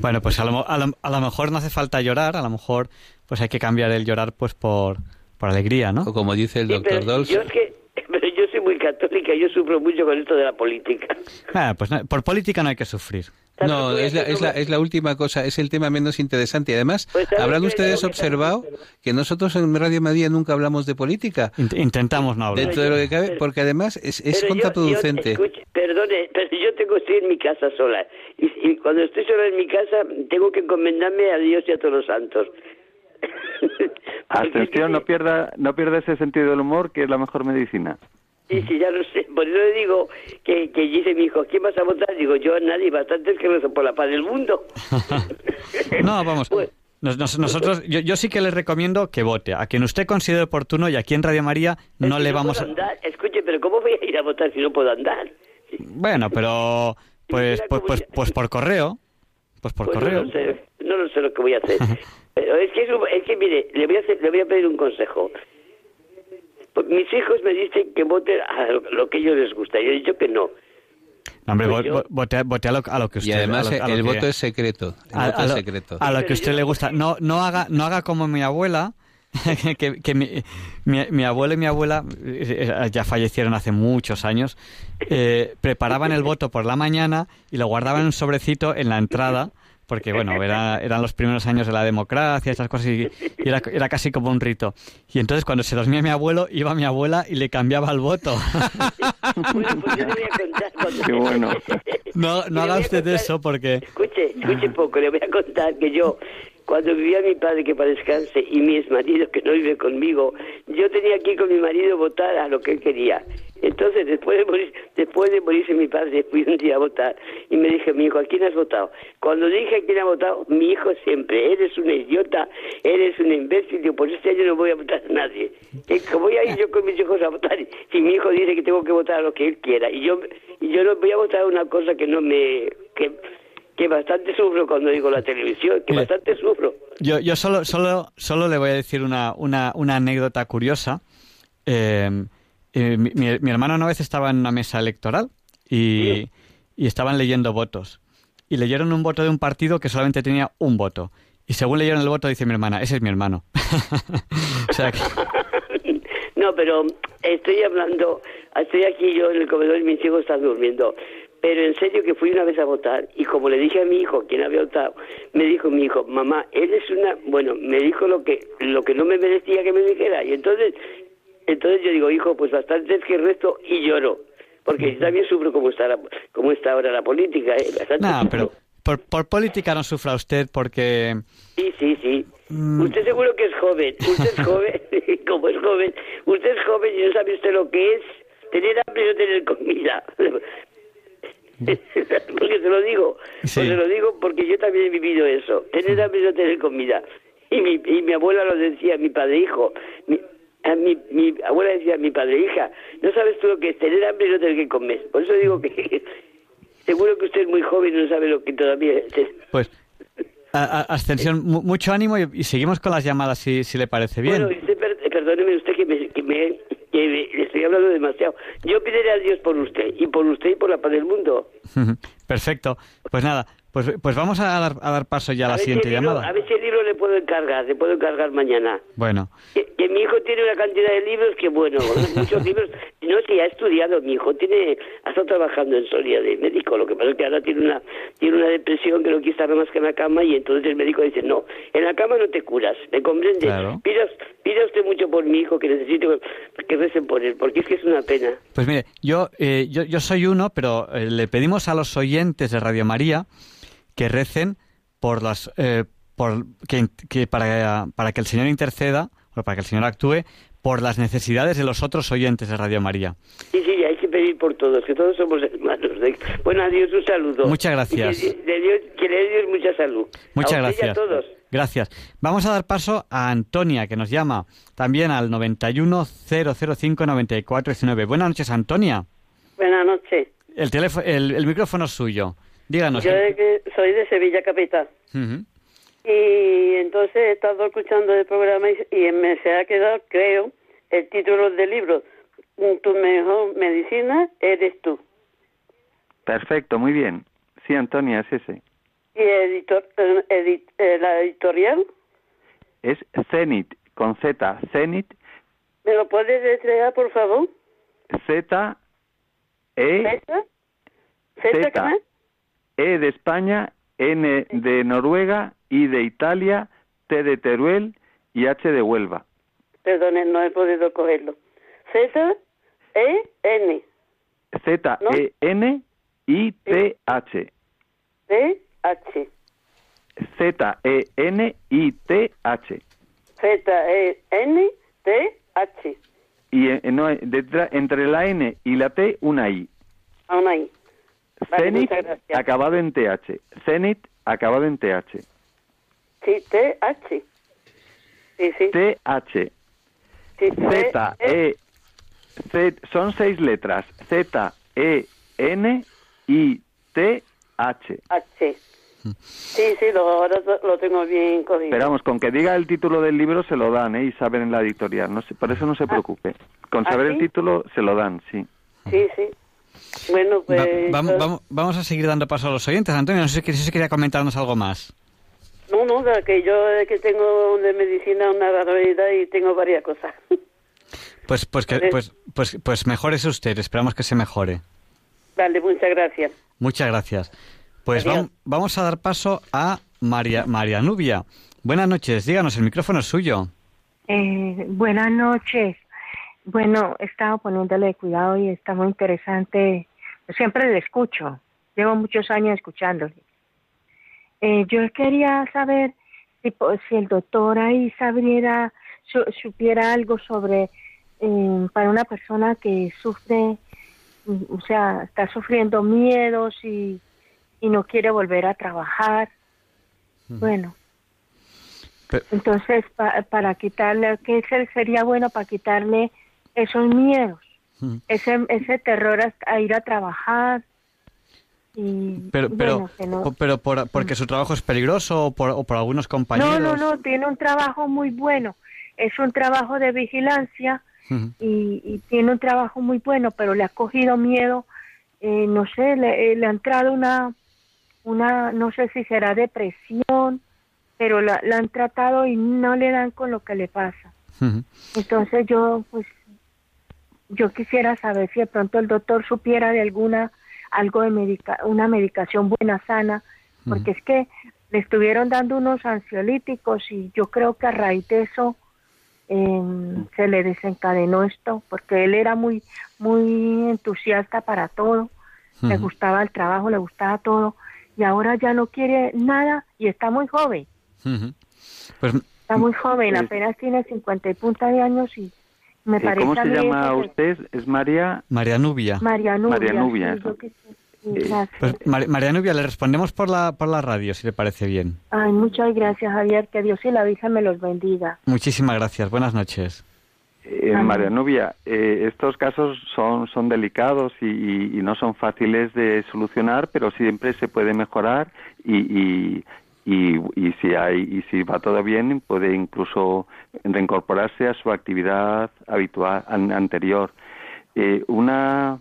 Bueno, pues a lo, a, lo, a lo mejor no hace falta llorar, a lo mejor pues hay que cambiar el llorar pues por, por alegría, ¿no? O como dice el Sí, doctor Dolce. yo es que, pero yo soy muy católica, yo sufro mucho con esto de la política. Ah, pues no, por política no hay que sufrir. No, es la, es, la, es la última cosa, es el tema menos interesante. Y además, Pues, ¿sabe ¿habrán ustedes observado que nosotros en Radio Madrid nunca hablamos de política? Int- intentamos no hablar. Dentro de lo que cabe, porque además es, es yo- contraproducente. yo- escuche, perdone, pero yo tengo estoy en mi casa sola. Y, y cuando estoy sola en mi casa, tengo que encomendarme a Dios y a todos los santos. Atención, no pierda, no pierda ese sentido del humor, que es la mejor medicina. Sí, sí, ya lo sé. Por eso le digo que, que dice mi hijo, ¿quién vas a votar? Digo, yo a nadie, bastantes que rezo por la paz del mundo. No, vamos. Pues- Nos- nos- nosotros, yo, yo sí que les recomiendo que vote a quien usted considere oportuno y aquí en Radio María no le vamos a... andar. Escuche, pero ¿cómo voy a ir a votar si no puedo andar? Bueno, pero pues, pues, pues, pues por correo. Pues por Pues correo. No lo, sé, no lo sé lo que voy a hacer. Pero es que, es, un- es que mire, le voy, a hacer- le voy a pedir un consejo. Pues mis hijos me dicen que voten a lo, lo que a ellos les gusta. Yo he dicho que no. No, hombre, Pues yo- vote, a- vote a, lo, a lo que usted... Y además a lo- a lo el que- voto es secreto. El a, voto a es lo, secreto. a lo que a usted le gusta. No, no haga, no haga como mi abuela, que, que mi, mi, mi abuelo y mi abuela eh, ya fallecieron hace muchos años. eh, preparaban el voto por la mañana y lo guardaban en un sobrecito en la entrada. Porque, bueno, era- eran los primeros años de la democracia, esas cosas, y, y era, era casi como un rito. Y entonces, cuando se dormía mi abuelo, iba mi abuela y le cambiaba el voto. Bueno, pues yo le voy a contar. cuando- Qué bueno. No, no haga usted contar- eso porque... Escuche, escuche poco, le voy a contar que yo, cuando vivía mi padre que para descanse y mi exmarido que no vive conmigo, yo tenía que ir con mi marido a votar a lo que él quería. Entonces, después de, morir, después de morirse mi padre, fui un día a votar y me dije, mi hijo, ¿a quién has votado? Cuando dije a quién ha votado, mi hijo siempre, eres un idiota, eres un imbécil, digo, pues este año no voy a votar a nadie. Voy a ir yo con mis hijos a votar y mi hijo dice que tengo que votar a lo que él quiera. Y yo, y yo no voy a votar a una cosa que no me... Que, que bastante sufro cuando digo la televisión, que Mire, bastante sufro. Yo, yo solo, solo, solo le voy a decir una, una, una anécdota curiosa. Eh, eh, mi, mi- hermano una vez estaba en una mesa electoral y, y estaban leyendo votos. Y leyeron un voto de un partido que solamente tenía un voto. Y según leyeron el voto, dice mi hermana, ese es mi hermano. o sea que, No, pero estoy hablando, estoy aquí yo en el comedor y mis hijos están durmiendo. Pero en serio que fui una vez a votar y como le dije a mi hijo, quien había votado, me dijo mi hijo, mamá, él es una, bueno, me dijo lo que lo que no me merecía que me dijera y entonces, entonces yo digo, hijo, pues bastante es que el resto y lloro, porque yo también sufro como está la- como está ahora la política, ¿eh? bastante sufro. pero por, por política no sufra usted porque... Sí, sí, sí. Mm. Usted seguro que es joven. Usted es joven, como es joven. Usted es joven y no sabe usted lo que es tener hambre y no tener comida. porque se lo digo. Sí. Pues se lo digo porque yo también he vivido eso. Tener hambre y no tener comida. Y mi, y mi abuela lo decía, mi padre hijo. Mi, a mi, mi abuela decía, mi padre hija, no sabes tú lo que es tener hambre y no tener que comer. Por eso digo que seguro que usted es muy joven y no sabe lo que todavía es. Pues, a- a- Ascensión, mu- mucho ánimo y, y seguimos con las llamadas si, si le parece bien. Bueno, usted, per- perdóneme usted que me, que me que estoy hablando demasiado. Yo pediré a Dios por usted y por usted y por la paz del mundo. Perfecto. Pues nada, pues, pues vamos a dar, a dar paso ya a la ver si siguiente libro- llamada. a ver si el libro le puedo encargar, le puedo encargar mañana. Bueno, Que, que mi hijo tiene una cantidad de libros que, bueno, muchos libros. No, si ha estudiado, mi hijo tiene, ha estado trabajando en Soria de médico. Lo que pasa es que ahora tiene una tiene una depresión que no quiere estar más que en la cama y entonces el médico dice, no, en la cama no te curas, ¿me comprende? Claro. Pida, pida usted mucho por mi hijo, que necesito que recen por él, porque es que es una pena. pues mire, yo, eh, yo, yo soy uno, pero eh, le pedimos a los oyentes de Radio María que recen por las, eh, por que, que para, para que el Señor interceda, o para que el Señor actúe por las necesidades de los otros oyentes de Radio María. Sí, sí, hay que pedir por todos, que todos somos hermanos. De- Bueno, adiós, un saludo. Muchas gracias. Y que, de Dios, que le dé Dios mucha salud. Muchas a gracias. a todos. Gracias. Vamos a dar paso a Antonia, que nos llama también al 910059419. Buenas noches, Antonia. Buenas noches. El, teléfono, el, el micrófono es suyo. Díganos. Yo de que soy de Sevilla Capital. Y entonces he estado escuchando el programa y, y me se ha quedado, creo, el título del libro. Tu mejor medicina eres tú. Perfecto, muy bien. Sí, Antonia, es ese. Y editor, eh, edit- eh, la editorial, Es Zenit, con Z, Zenit, ¿me lo puedes deletrear, por favor? Z, E, ¿Zeta? ¿Zeta qué Z, más? E de España, N de Noruega, I de Italia, T de Teruel y H de Huelva. Perdone, no he podido cogerlo. Z, E, N, Z, E, N, I, T, H. D, H. Z, E, N, I, T, H. Z, E, N, T, H. Y eh, no, detrás- entre la N y la T, una I. Aún ahí. Vale, Zenit, acabado en TH. Zenit, acabado en TH. Sí, T, H. Sí, sí. TH. sí Z, E, Z, son seis letras. Z, E, N, I, T, H. H. Sí, sí, lo, ahora lo tengo bien cogido. Pero vamos, con que diga el título del libro se lo dan, ¿eh? Y saben en la editorial. No se- por eso no se preocupe. Con ¿Ah, saber sí? el título se lo dan, sí. Sí, sí. Bueno, Va- pues... vam- vamos a seguir dando paso a los oyentes. Antonio, no sé si, si quería comentarnos algo más. No, no, que yo que tengo de medicina una barbaridad y tengo varias cosas. Pues, pues, que, pues, pues, pues mejórese usted. Esperamos que se mejore. Vale, muchas gracias. Muchas gracias. Pues vam- vamos a dar paso a María, María Nubia. Buenas noches, díganos, el micrófono es suyo. Eh, buenas noches. Bueno, he estado poniéndole cuidado y está muy interesante. Siempre le escucho. Llevo muchos años escuchándole. Eh, yo quería saber si, si el doctor ahí sabiera, su- supiera algo sobre eh, para una persona que sufre, o sea, está sufriendo miedos y, y no quiere volver a trabajar. Bueno, entonces pa- para quitarle, ¿qué se- sería bueno para quitarle esos miedos? Ese, ese terror a, a ir a trabajar. Y, Pero, pero, bueno, no- po- pero por- porque su trabajo es peligroso o por, o por algunos compañeros. No, no, no, tiene un trabajo muy bueno. Es un trabajo de vigilancia y, y tiene un trabajo muy bueno, pero le ha cogido miedo, eh, no sé, le, eh, le ha entrado una, una, no sé si será depresión, pero la, la han tratado y no le dan con lo que le pasa. Entonces yo, pues, yo quisiera saber si de pronto el doctor supiera de alguna, algo de medica, una medicación buena, sana, porque es que le estuvieron dando unos ansiolíticos y yo creo que a raíz de eso em, se le desencadenó esto, porque él era muy, muy entusiasta para todo, le gustaba el trabajo, le gustaba todo, y ahora ya no quiere nada y está muy joven. Pues Está muy joven, Eh, apenas tiene 50 y punta de años y me Eh, parece ¿Cómo se llama usted? ¿Es María? María Nubia. María Nubia. María Nubia, sí, gracias. Pues, Mar- María Nubia, le respondemos por la, por la radio, si le parece bien. Ay, muchas gracias, Javier. Que Dios y la Virgen me los bendiga. Muchísimas gracias. Buenas noches. Eh. María Nubia, eh, estos casos son, son delicados y, y- y no son fáciles de solucionar, pero siempre se puede mejorar y, y, y, si hay y si va todo bien puede incluso reincorporarse a su actividad habitual an- anterior. Eh, una,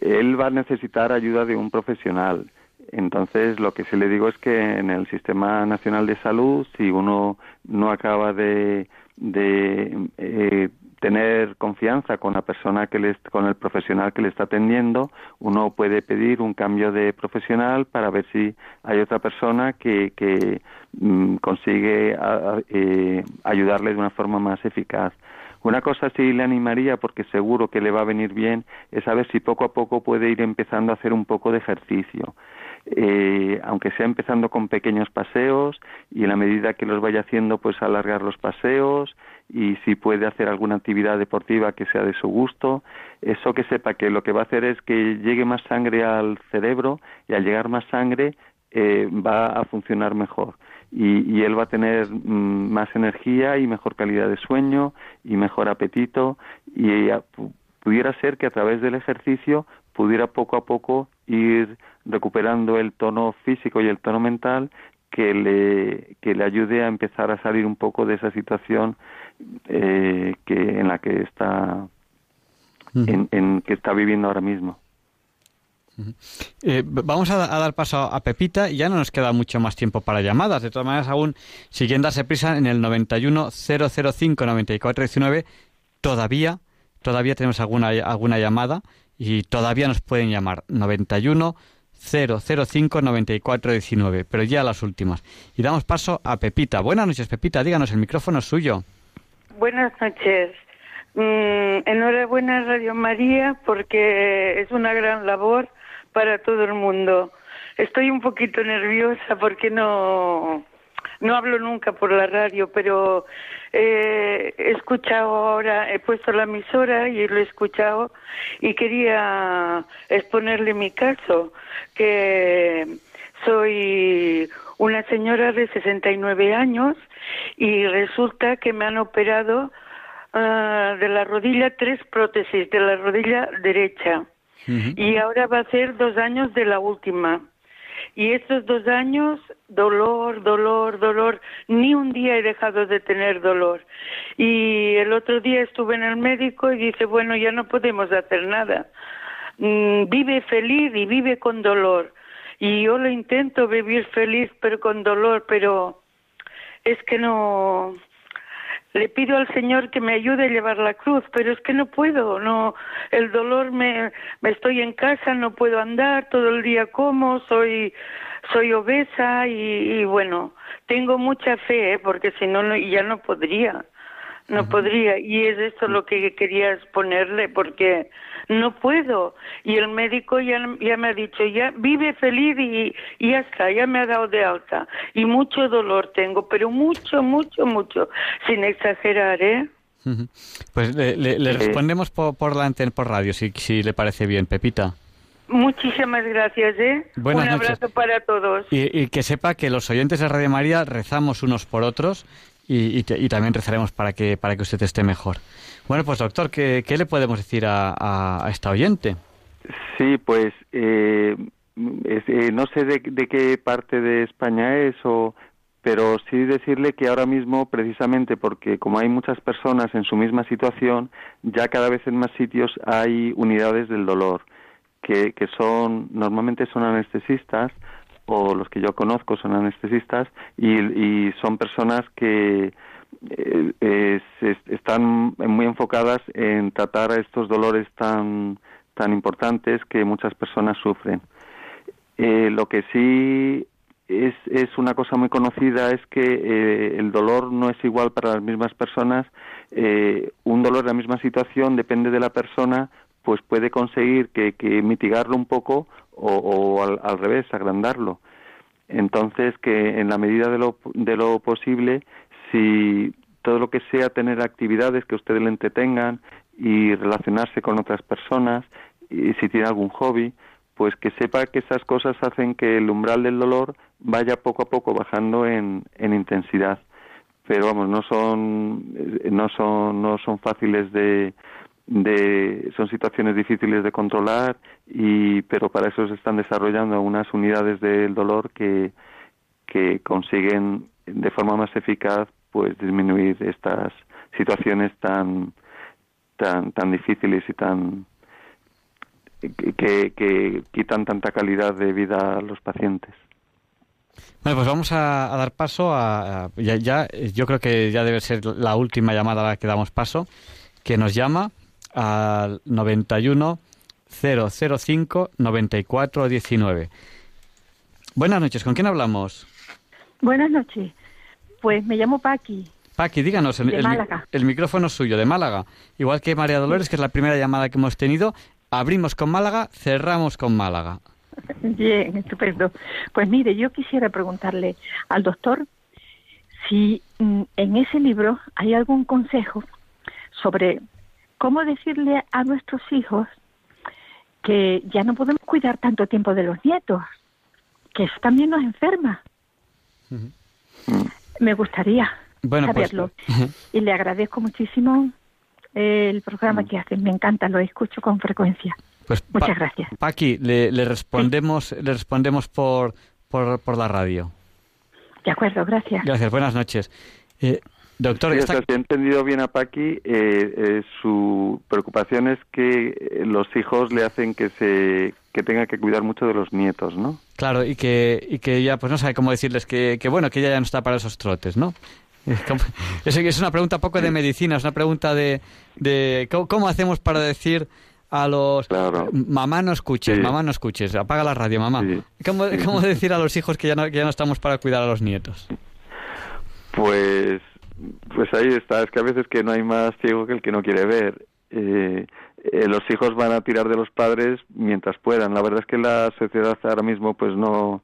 él va a necesitar ayuda de un profesional. Entonces, lo que sí le digo es que en el Sistema Nacional de Salud, si uno no acaba de, de eh, tener confianza con la persona que le, con el profesional que le está atendiendo, uno puede pedir un cambio de profesional para ver si hay otra persona que, que mm, consigue eh, ayudarle de una forma más eficaz. Una cosa sí le animaría, porque seguro que le va a venir bien, es saber si poco a poco puede ir empezando a hacer un poco de ejercicio. Eh, aunque sea empezando con pequeños paseos y en la medida que los vaya haciendo, pues alargar los paseos y si puede hacer alguna actividad deportiva que sea de su gusto, eso que sepa que lo que va a hacer es que llegue más sangre al cerebro y al llegar más sangre eh, va a funcionar mejor. Y, él va a tener mm, más energía y mejor calidad de sueño y mejor apetito. Y pudiera ser que a través del ejercicio pudiera poco a poco ir recuperando el tono físico y el tono mental que le, que le ayude a empezar a salir un poco de esa situación eh, que en la que está en, en que está viviendo ahora mismo. Eh, vamos a, a dar paso a Pepita y ya no nos queda mucho más tiempo para llamadas. De todas maneras, aún siguiendo a prisa en el 91 005 94 19 todavía, todavía tenemos alguna, alguna llamada y todavía nos pueden llamar 91 005 94 19, pero ya las últimas. Y damos paso a Pepita. Buenas noches, Pepita, díganos, el micrófono es suyo. Buenas noches. Mm, enhorabuena Radio María porque es una gran labor para todo el mundo. Estoy un poquito nerviosa porque no no hablo nunca por la radio, pero eh, he escuchado ahora, he puesto la emisora y lo he escuchado y quería exponerle mi caso, que soy una señora de 69 años y resulta que me han operado ah, de la rodilla tres prótesis de la rodilla derecha y ahora va a ser dos años de la última. Y estos dos años, dolor, dolor, dolor, ni un día he dejado de tener dolor. Y el otro día estuve en el médico y dice, bueno, ya no podemos hacer nada. Mm, vive feliz y vive con dolor. Y yo lo intento vivir feliz pero con dolor, pero es que no, le pido al Señor que me ayude a llevar la cruz, pero es que no puedo, no, el dolor me, me estoy en casa, no puedo andar, todo el día como, soy, soy obesa y, y bueno, tengo mucha fe, ¿eh? porque si no, no, ya no podría, no podría, y es esto lo que quería exponerle, porque no puedo, y el médico ya, ya me ha dicho, ya vive feliz y, y ya está, ya me ha dado de alta, y mucho dolor tengo, pero mucho, mucho, mucho, sin exagerar, ¿eh? Pues le, le- le respondemos por, por la antena, por radio, si, si le parece bien, Pepita. Muchísimas gracias, ¿eh? Buenas Un noches. abrazo para todos. Y, y que sepa que los oyentes de Radio María rezamos unos por otros y, y te- y también rezaremos para que, para que usted esté mejor. Bueno, pues doctor, ¿qué, qué le podemos decir a, a- esta oyente? Sí, pues eh, eh, no sé de, de qué parte de España es, o, pero sí decirle que ahora mismo, precisamente porque como hay muchas personas en su misma situación, ya cada vez en más sitios hay unidades del dolor, que, que son normalmente son anestesistas o los que yo conozco son anestesistas y, son personas que eh, se- están muy enfocadas en tratar a estos dolores tan tan importantes que muchas personas sufren. Eh, lo que sí es, es una cosa muy conocida es que eh, el dolor no es igual para las mismas personas. Eh, un dolor en la misma situación depende de la persona, pues puede conseguir que, que mitigarlo un poco o, o al, al revés, agrandarlo. Entonces, que en la medida de lo, de lo posible, si todo lo que sea tener actividades que ustedes le entretengan y relacionarse con otras personas, y si tiene algún hobby, pues que sepa que esas cosas hacen que el umbral del dolor vaya poco a poco bajando en, en intensidad. Pero vamos, no son, eh, no son, no son fáciles de, de, son situaciones difíciles de controlar y, pero para eso se están desarrollando unas unidades del dolor que, que consiguen de forma más eficaz pues disminuir estas situaciones tan tan tan difíciles y tan que, que quitan tanta calidad de vida a los pacientes. Bueno, pues vamos a, a dar paso a, a- ya, ya, yo creo que ya debe ser la última llamada a la que damos paso, que nos llama al 91 005 94 19. Buenas noches, ¿con quién hablamos? Buenas noches. Pues me llamo Paqui. Paqui, díganos, el, el el micrófono es suyo, de Málaga. Igual que María Dolores, que es la primera llamada que hemos tenido, abrimos con Málaga, cerramos con Málaga. Bien, estupendo. Pues mire, yo quisiera preguntarle al doctor si mm, en ese libro hay algún consejo sobre cómo decirle a nuestros hijos que ya no podemos cuidar tanto tiempo de los nietos, que eso también nos enferma. Me gustaría Bueno, pues- saberlo. Y le agradezco muchísimo el programa que hacen. Me encanta, lo escucho con frecuencia. Pues Muchas Pa- gracias. Paqui, le, le respondemos, le respondemos por, por, por la radio. De acuerdo, gracias. Gracias, buenas noches. Eh, doctor, Sí, o sea, si he entendido bien a Paqui, eh, eh, su preocupación es que eh, los hijos le hacen que se que tenga que cuidar mucho de los nietos, ¿no? claro, y que, y que ya pues no sabe cómo decirles que, que bueno, que ella ya no está para esos trotes, ¿no? Es Es, una pregunta poco de medicina, es una pregunta de, de ¿cómo, cómo hacemos para decir a los... Mamá no escuches, Sí. mamá no escuches, apaga la radio, mamá. ¿Cómo, cómo decir a los hijos que ya, no, que ya no estamos para cuidar a los nietos? Pues, pues ahí está. Es que a veces que no hay más ciego que el que no quiere ver. Eh, eh, los hijos van a tirar de los padres mientras puedan. La verdad es que la sociedad ahora mismo, pues no,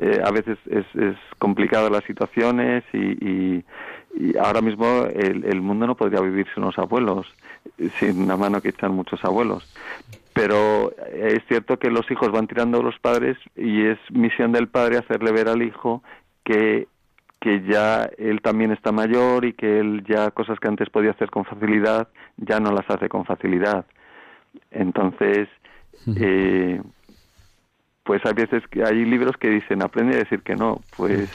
eh, a veces es, es complicada las situaciones y, y, ahora mismo el, el mundo no podría vivir sin los abuelos, sin la mano que echan muchos abuelos. Pero es cierto que los hijos van tirando de los padres y es misión del padre hacerle ver al hijo que que ya él también está mayor y que él ya cosas que antes podía hacer con facilidad ya no las hace con facilidad. Entonces, eh, pues hay veces que hay libros que dicen aprende a decir que no. Pues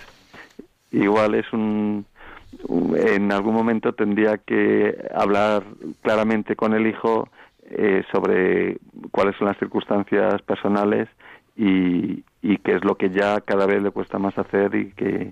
igual es un, un- en algún momento tendría que hablar claramente con el hijo eh, sobre cuáles son las circunstancias personales y, y qué es lo que ya cada vez le cuesta más hacer y que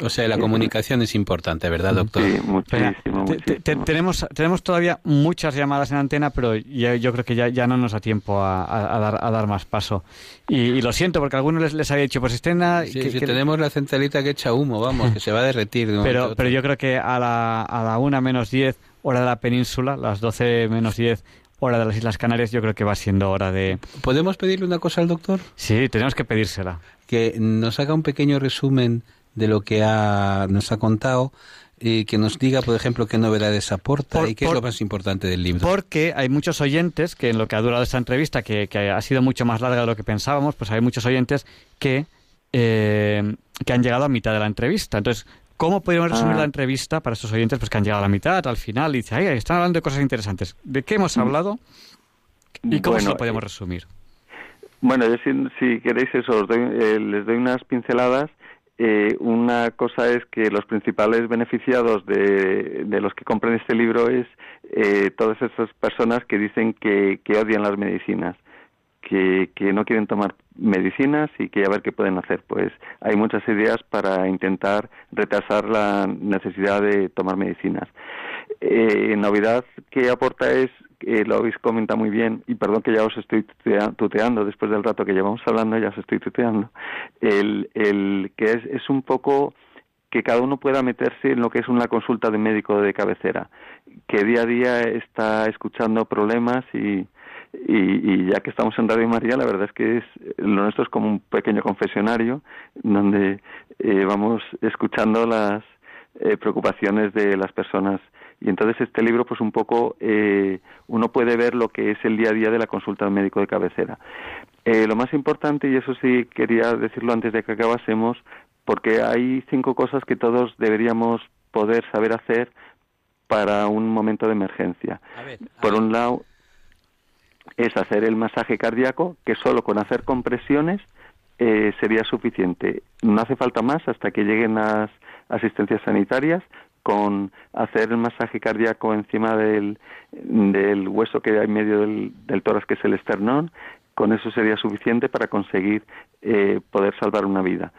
O sea, la comunicación es importante, ¿verdad, doctor? Sí, Espera, te- te- te- tenemos, tenemos todavía muchas llamadas en antena, pero ya- yo creo que ya, ya no nos da tiempo a, a- a dar, a dar más paso. Y, y lo siento, porque a algunos les, les había dicho, pues estén a- Sí, que- si que- tenemos la centralita que echa humo, vamos, que se va a derretir. de pero, pero yo creo que a la, a la una menos 10, hora de la península, las 12 menos 10, hora de las Islas Canarias, yo creo que va siendo hora de... ¿Podemos pedirle una cosa al doctor? Sí, tenemos que pedírsela. Que nos haga un pequeño resumen de lo que ha, nos ha contado, y que nos diga, por ejemplo, qué novedades aporta y qué es lo más importante del libro. Porque hay muchos oyentes que en lo que ha durado esta entrevista, que, que ha sido mucho más larga de lo que pensábamos, pues hay muchos oyentes que, eh, que han llegado a mitad de la entrevista. Entonces, ¿Cómo podríamos resumir Ah. la entrevista para estos oyentes pues, que han llegado a la mitad, al final, y dicen, ay, están hablando de cosas interesantes? ¿De qué hemos hablado? ¿Y cómo se Bueno, lo podemos resumir? Bueno, yo si, si queréis eso, os doy- eh, les doy unas pinceladas. Eh, una cosa es que los principales beneficiados de, los que compran este libro es eh, todas esas personas que dicen que, que odian las medicinas, que, que no quieren tomar medicinas y que a ver qué pueden hacer. Pues hay muchas ideas para intentar retrasar la necesidad de tomar medicinas. Eh, novedad que aporta es, eh, lo habéis comentado muy bien, y perdón que ya os estoy tutea- tuteando después del rato que llevamos hablando, ya os estoy tuteando, el, el que es, es un poco que cada uno pueda meterse en lo que es una consulta de médico de cabecera, que día a día está escuchando problemas y, y, y ya que estamos en Radio María, la verdad es que es, lo nuestro es como un pequeño confesionario donde eh, vamos escuchando las eh, preocupaciones de las personas. Y entonces este libro pues un poco eh, uno puede ver lo que es el día a día de la consulta del médico de cabecera. Eh, lo más importante y eso sí quería decirlo antes de que acabásemos porque hay cinco cosas que todos deberíamos poder saber hacer para un momento de emergencia. Por un lado es hacer el masaje cardíaco que solo con hacer compresiones eh, sería suficiente. No hace falta más hasta que lleguen las asistencias sanitarias con hacer el masaje cardíaco encima del, del hueso que hay en medio del, del tórax, que es el esternón. Con eso sería suficiente para conseguir eh, poder salvar una vida.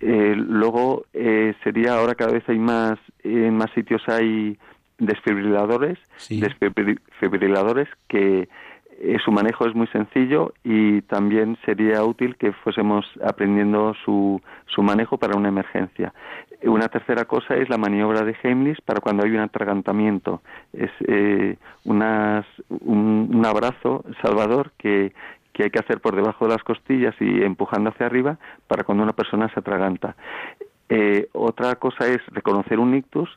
Eh, luego eh, sería, ahora cada vez hay más, en más sitios hay desfibriladores, desfibriladores que eh, su manejo es muy sencillo y también sería útil que fuésemos aprendiendo su, su manejo para una emergencia. Una tercera cosa es la maniobra de Heimlich para cuando hay un atragantamiento. Es eh, unas, un, un abrazo salvador que, que hay que hacer por debajo de las costillas y empujando hacia arriba para cuando una persona se atraganta. Eh, otra cosa es reconocer un ictus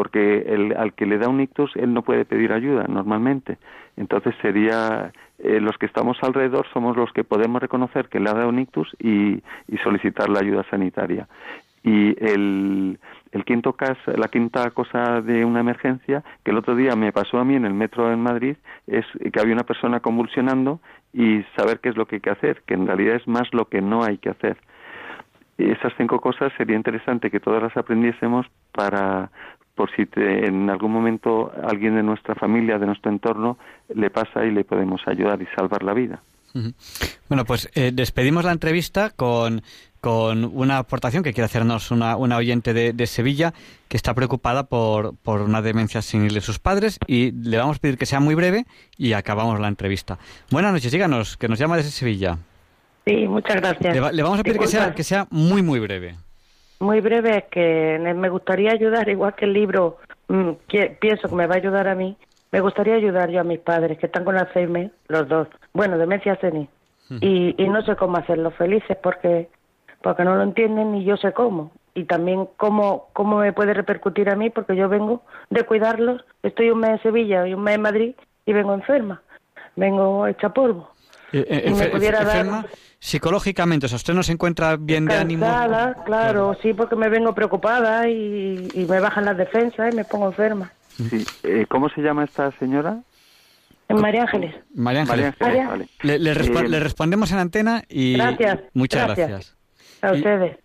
porque el, al que le da un ictus él no puede pedir ayuda normalmente. Entonces sería eh, los que estamos alrededor somos los que podemos reconocer que le ha dado un ictus y, y solicitar la ayuda sanitaria. Y el, el quinto caso, la quinta cosa de una emergencia que el otro día me pasó a mí en el metro en Madrid es que había una persona convulsionando y saber qué es lo que hay que hacer, que en realidad es más lo que no hay que hacer. Esas cinco cosas sería interesante que todas las aprendiésemos para por si te- en algún momento alguien de nuestra familia, de nuestro entorno, le pasa y le podemos ayudar y salvar la vida. Bueno, pues eh, despedimos la entrevista con, con una aportación que quiere hacernos una, una oyente de, de Sevilla que está preocupada por, por una demencia senil de sus padres y le vamos a pedir que sea muy breve y acabamos la entrevista. Buenas noches, díganos, que nos llama desde Sevilla. Sí, muchas gracias. Le, le vamos a pedir que sea, que sea muy, muy breve. Muy breve, es que me gustaría ayudar, igual que el libro mm, que- pienso que me va a ayudar a mí, me gustaría ayudar yo a mis padres, que están con Alzheimer, los dos. Bueno, demencia senil. Y, y no sé cómo hacerlos felices porque, porque no lo entienden ni yo sé cómo. Y también cómo, cómo me puede repercutir a mí porque yo vengo de cuidarlos. Estoy un mes en Sevilla y un mes en Madrid y vengo enferma. Vengo hecha polvo. Eh, eh, Si me pudiera dar- enferma psicológicamente, o sea, usted no se encuentra bien de ánimo. Claro, sí, porque me vengo preocupada y, y me bajan las defensas y me pongo enferma. Sí. Eh, ¿Cómo se llama esta señora? En María Ángeles. María Ángeles. María Ángeles, vale. Le, le respo- Eh, le respondemos en antena y Gracias, muchas gracias. gracias. A ustedes.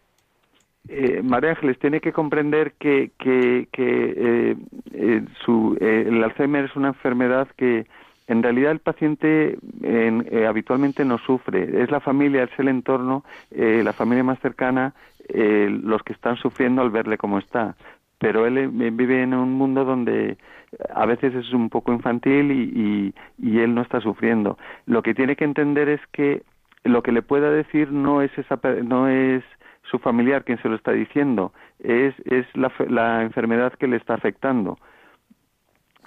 Eh, María Ángeles tiene que comprender que, que, que eh, eh, su, eh, el Alzheimer es una enfermedad que en realidad el paciente en- eh, habitualmente no sufre. Es la familia, es el entorno, eh, la familia más cercana, eh, los que están sufriendo al verle cómo está. Pero él eh, vive en un mundo donde a veces es un poco infantil y, y, él no está sufriendo. Lo que tiene que entender es que lo que le pueda decir no es esa no es su familiar quien se lo está diciendo es es la, la enfermedad que le está afectando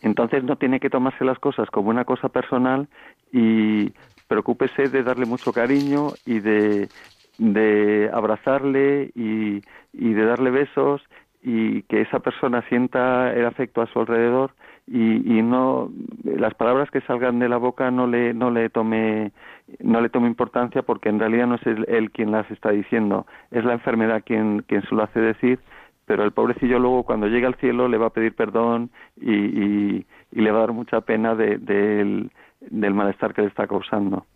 entonces no tiene que tomarse las cosas como una cosa personal y preocúpese de darle mucho cariño y de abrazarle y, y de darle besos y que esa persona sienta el afecto a su alrededor y, y, no las palabras que salgan de la boca no le no le tome no le tome importancia porque en realidad no es él, quien las está diciendo. Es la enfermedad quien quien se lo hace decir pero el pobrecillo luego cuando llegue al cielo le va a pedir perdón y, y, y le va a dar mucha pena de, del, del malestar que le está causando.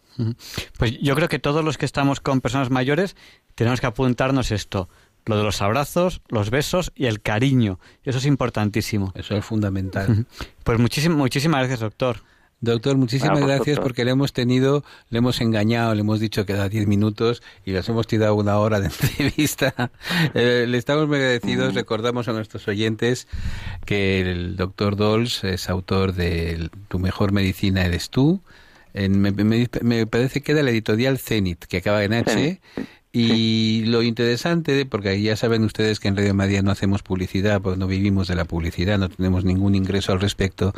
Pues yo creo que todos los que estamos con personas mayores tenemos que apuntarnos esto, lo de los abrazos, los besos y el cariño. Eso es importantísimo. Eso es fundamental. Pues muchísimas, muchísimas gracias, doctor. Doctor, muchísimas gracias porque le hemos tenido, le hemos engañado, le hemos dicho que da 10 minutos y les hemos tirado una hora de entrevista. Eh, le estamos muy agradecidos. Recordamos a nuestros oyentes que el doctor Dols es autor de Tu mejor medicina eres tú. En- me, me- me parece que era la editorial Zenit, que acaba en H. Y lo interesante, porque ya saben ustedes que en Radio María no hacemos publicidad, porque no vivimos de la publicidad, no tenemos ningún ingreso al respecto,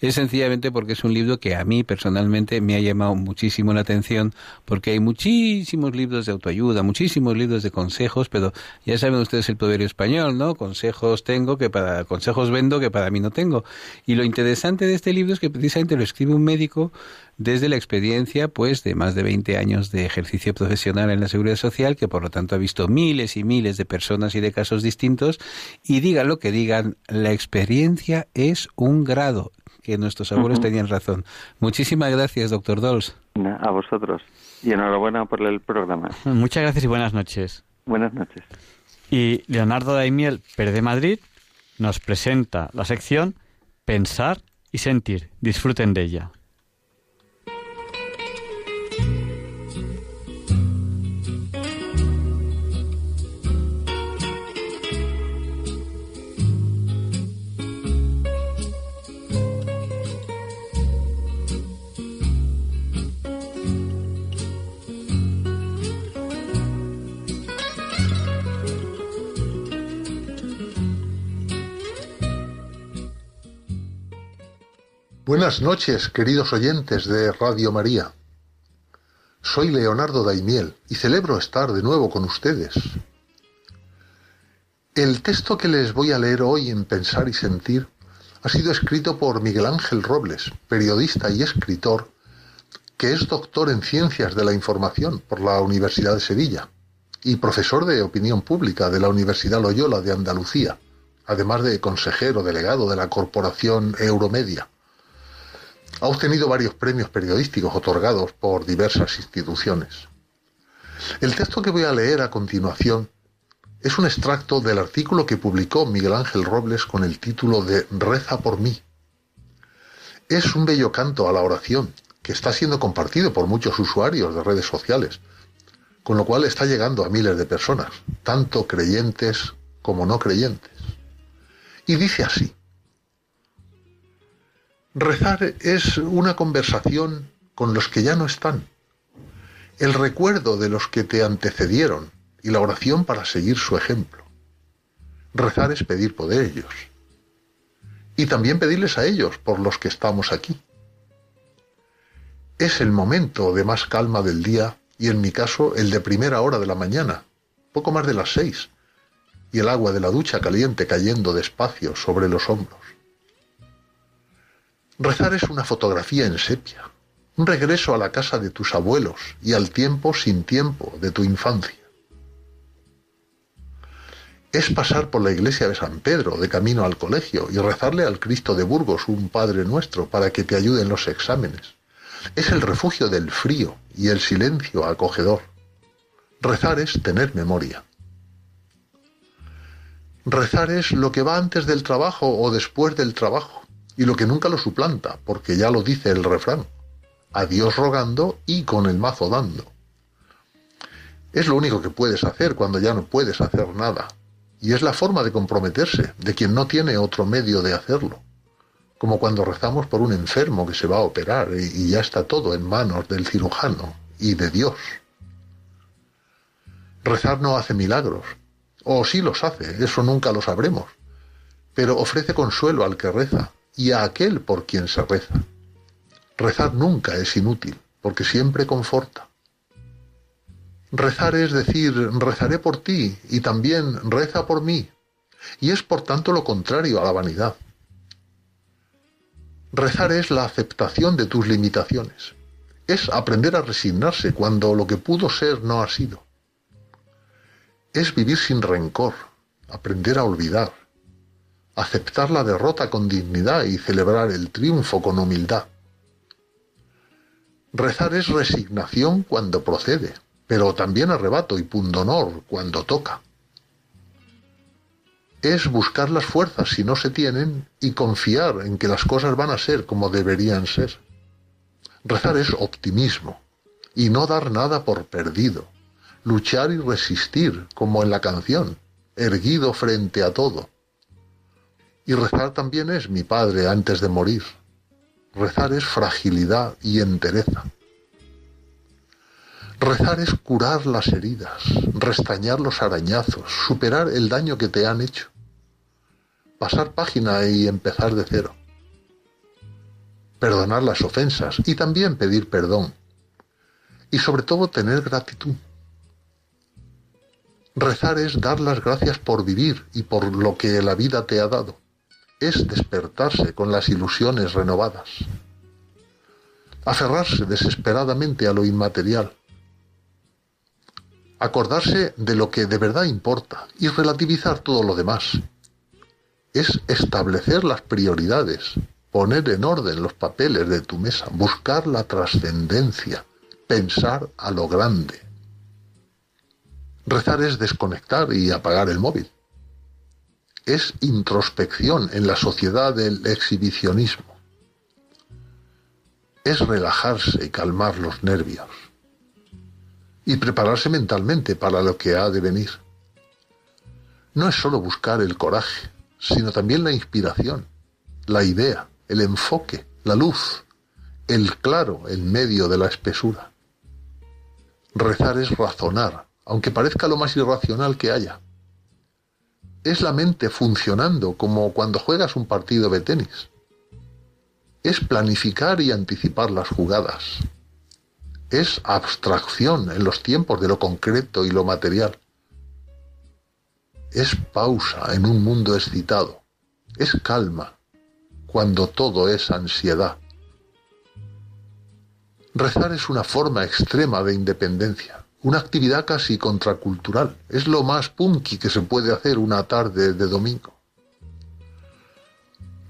es sencillamente porque es un libro que a mí personalmente me ha llamado muchísimo la atención, porque hay muchísimos libros de autoayuda, muchísimos libros de consejos, pero ya saben ustedes el proverbio español, ¿no? Consejos tengo que para consejos vendo que para mí no tengo. Y lo interesante de este libro es que precisamente lo escribe un médico desde la experiencia pues de más de 20 años de ejercicio profesional en la seguridad social que por lo tanto ha visto miles y miles de personas y de casos distintos y digan lo que digan la experiencia es un grado que nuestros abuelos tenían razón muchísimas gracias doctor Dols A vosotros. Y enhorabuena por el programa. Muchas gracias y buenas noches. Buenas noches. Y Leonardo Daimiel, Pérez de Madrid, nos presenta la sección Pensar y Sentir. Disfruten de ella. Buenas noches, queridos oyentes de Radio María. Soy Leonardo Daimiel y celebro estar de nuevo con ustedes. El texto que les voy a leer hoy en Pensar y Sentir ha sido escrito por Miguel Ángel Robles, periodista y escritor, que es doctor en Ciencias de la Información por la Universidad de Sevilla y profesor de Opinión Pública de la Universidad Loyola de Andalucía, además de consejero delegado de la Corporación Euromedia. Ha obtenido varios premios periodísticos otorgados por diversas instituciones. El texto que voy a leer a continuación es un extracto del artículo que publicó Miguel Ángel Robles con el título de Reza por mí. Es un bello canto a la oración que está siendo compartido por muchos usuarios de redes sociales, con lo cual está llegando a miles de personas, tanto creyentes como no creyentes. Y dice así. Rezar es una conversación con los que ya no están, el recuerdo de los que te antecedieron y la oración para seguir su ejemplo. Rezar es pedir por ellos y también pedirles a ellos por los que estamos aquí. Es el momento de más calma del día y en mi caso el de primera hora de la mañana, poco más de las seis, y el agua de la ducha caliente cayendo despacio sobre los hombros. Rezar es una fotografía en sepia, un regreso a la casa de tus abuelos y al tiempo sin tiempo de tu infancia. Es pasar por la iglesia de San Pedro de camino al colegio y rezarle al Cristo de Burgos un Padre nuestro para que te ayude en los exámenes. Es el refugio del frío y el silencio acogedor. Rezar es tener memoria. Rezar es lo que va antes del trabajo o después del trabajo y lo que nunca lo suplanta, porque ya lo dice el refrán. A Dios rogando y con el mazo dando. Es lo único que puedes hacer cuando ya no puedes hacer nada. Y es la forma de comprometerse de quien no tiene otro medio de hacerlo. Como cuando rezamos por un enfermo que se va a operar y, ya está todo en manos del cirujano y de Dios. Rezar no hace milagros. O sí los hace, eso nunca lo sabremos. Pero ofrece consuelo al que reza y a aquel por quien se reza. Rezar nunca es inútil, porque siempre conforta. Rezar es decir, rezaré por ti y también reza por mí. Y es por tanto lo contrario a la vanidad. Rezar es la aceptación de tus limitaciones. Es aprender a resignarse cuando lo que pudo ser no ha sido. Es vivir sin rencor, aprender a olvidar, aceptar la derrota con dignidad y celebrar el triunfo con humildad. Rezar es resignación cuando procede, pero también arrebato y pundonor cuando toca. Es buscar las fuerzas si no se tienen y confiar en que las cosas van a ser como deberían ser. Rezar es optimismo y no dar nada por perdido. Luchar y resistir, como en la canción, erguido frente a todo. Y rezar también es mi padre antes de morir. Rezar es fragilidad y entereza. Rezar es curar las heridas, restañar los arañazos, superar el daño que te han hecho, pasar página y empezar de cero, perdonar las ofensas y también pedir perdón, y sobre todo tener gratitud. Rezar es dar las gracias por vivir y por lo que la vida te ha dado. Es despertarse con las ilusiones renovadas. Aferrarse desesperadamente a lo inmaterial acordarse de lo que de verdad importa y relativizar todo lo demás. Es establecer las prioridades, poner en orden los papeles de tu mesa, buscar la trascendencia, pensar a lo grande. Rezar es desconectar y apagar el móvil. Es introspección en la sociedad del exhibicionismo. Es relajarse y calmar los nervios y prepararse mentalmente para lo que ha de venir. No es solo buscar el coraje, sino también la inspiración, la idea, el enfoque, la luz, el claro en medio de la espesura. Rezar es razonar, aunque parezca lo más irracional que haya. Es la mente funcionando como cuando juegas un partido de tenis. Es planificar y anticipar las jugadas, es abstracción en los tiempos de lo concreto y lo material. Es pausa en un mundo excitado. Es calma cuando todo es ansiedad. Rezar es una forma extrema de independencia, una actividad casi contracultural. Es lo más punky que se puede hacer una tarde de domingo.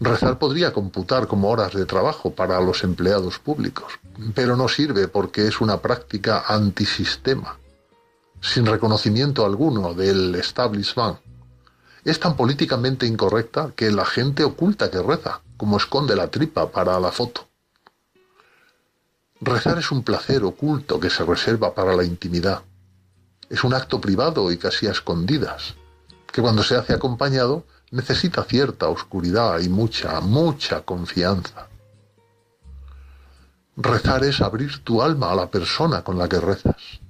Rezar podría computar como horas de trabajo para los empleados públicos, pero no sirve porque es una práctica antisistema, sin reconocimiento alguno del establishment. Es tan políticamente incorrecta que la gente oculta que reza, como esconde la tripa para la foto. Rezar es un placer oculto que se reserva para la intimidad. Es un acto privado y casi a escondidas, que cuando se hace acompañado necesita cierta oscuridad y mucha, mucha confianza. Rezar es abrir tu alma a la persona con la que rezas.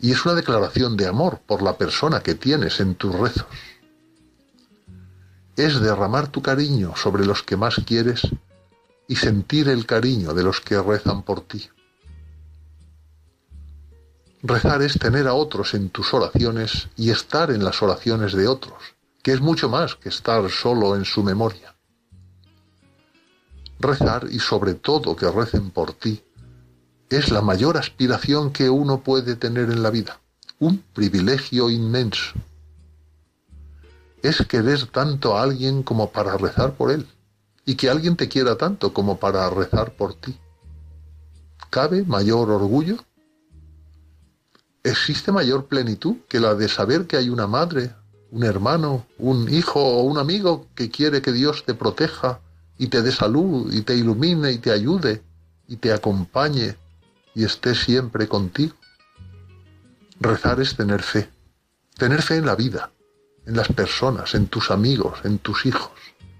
Y es una declaración de amor por la persona que tienes en tus rezos. Es derramar tu cariño sobre los que más quieres y sentir el cariño de los que rezan por ti. Rezar es tener a otros en tus oraciones y estar en las oraciones de otros que es mucho más que estar solo en su memoria. Rezar y sobre todo que recen por ti es la mayor aspiración que uno puede tener en la vida, un privilegio inmenso. Es querer tanto a alguien como para rezar por él, y que alguien te quiera tanto como para rezar por ti. ¿Cabe mayor orgullo? ¿Existe mayor plenitud que la de saber que hay una madre, un hermano, un hijo o un amigo que quiere que Dios te proteja y te dé salud y te ilumine y te ayude y te acompañe y esté siempre contigo. Rezar es tener fe, tener fe en la vida, en las personas, en tus amigos, en tus hijos,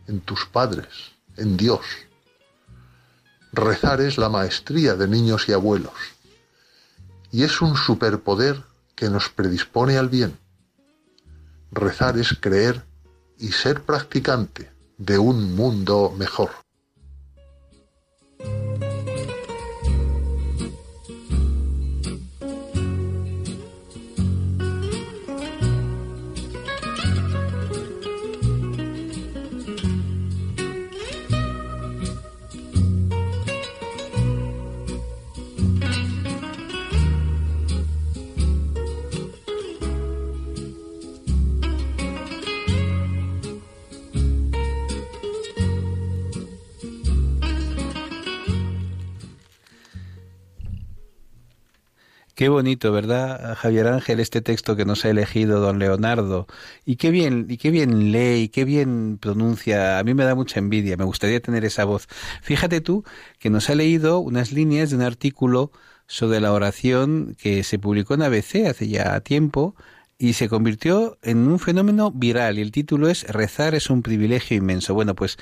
en tus padres, en Dios. Rezar es la maestría de niños y abuelos y es un superpoder que nos predispone al bien rezar es creer y ser practicante de un mundo mejor. Qué bonito, ¿verdad, Javier Ángel, este texto que nos ha elegido don Leonardo? Y qué bien, y qué bien lee, y qué bien pronuncia. A mí me da mucha envidia, me gustaría tener esa voz. Fíjate tú que nos ha leído unas líneas de un artículo sobre la oración que se publicó en ABC hace ya tiempo y se convirtió en un fenómeno viral y el título es Rezar es un privilegio inmenso. Bueno, pues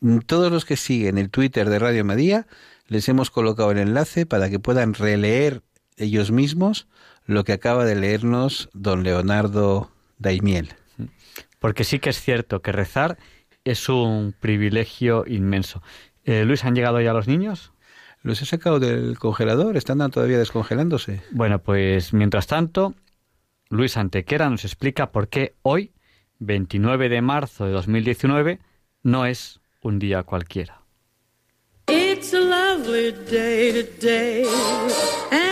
mm, todos los que siguen el Twitter de Radio María les hemos colocado el enlace para que puedan releer ellos mismos lo que acaba de leernos don Leonardo Daimiel. Porque sí que es cierto que rezar es un privilegio inmenso. Eh, Luis, ¿han llegado ya los niños? Los he sacado del congelador, están todavía descongelándose. Bueno, pues mientras tanto, Luis Antequera nos explica por qué hoy, 29 de marzo de 2019, no es un día cualquiera. It's a lovely day today, and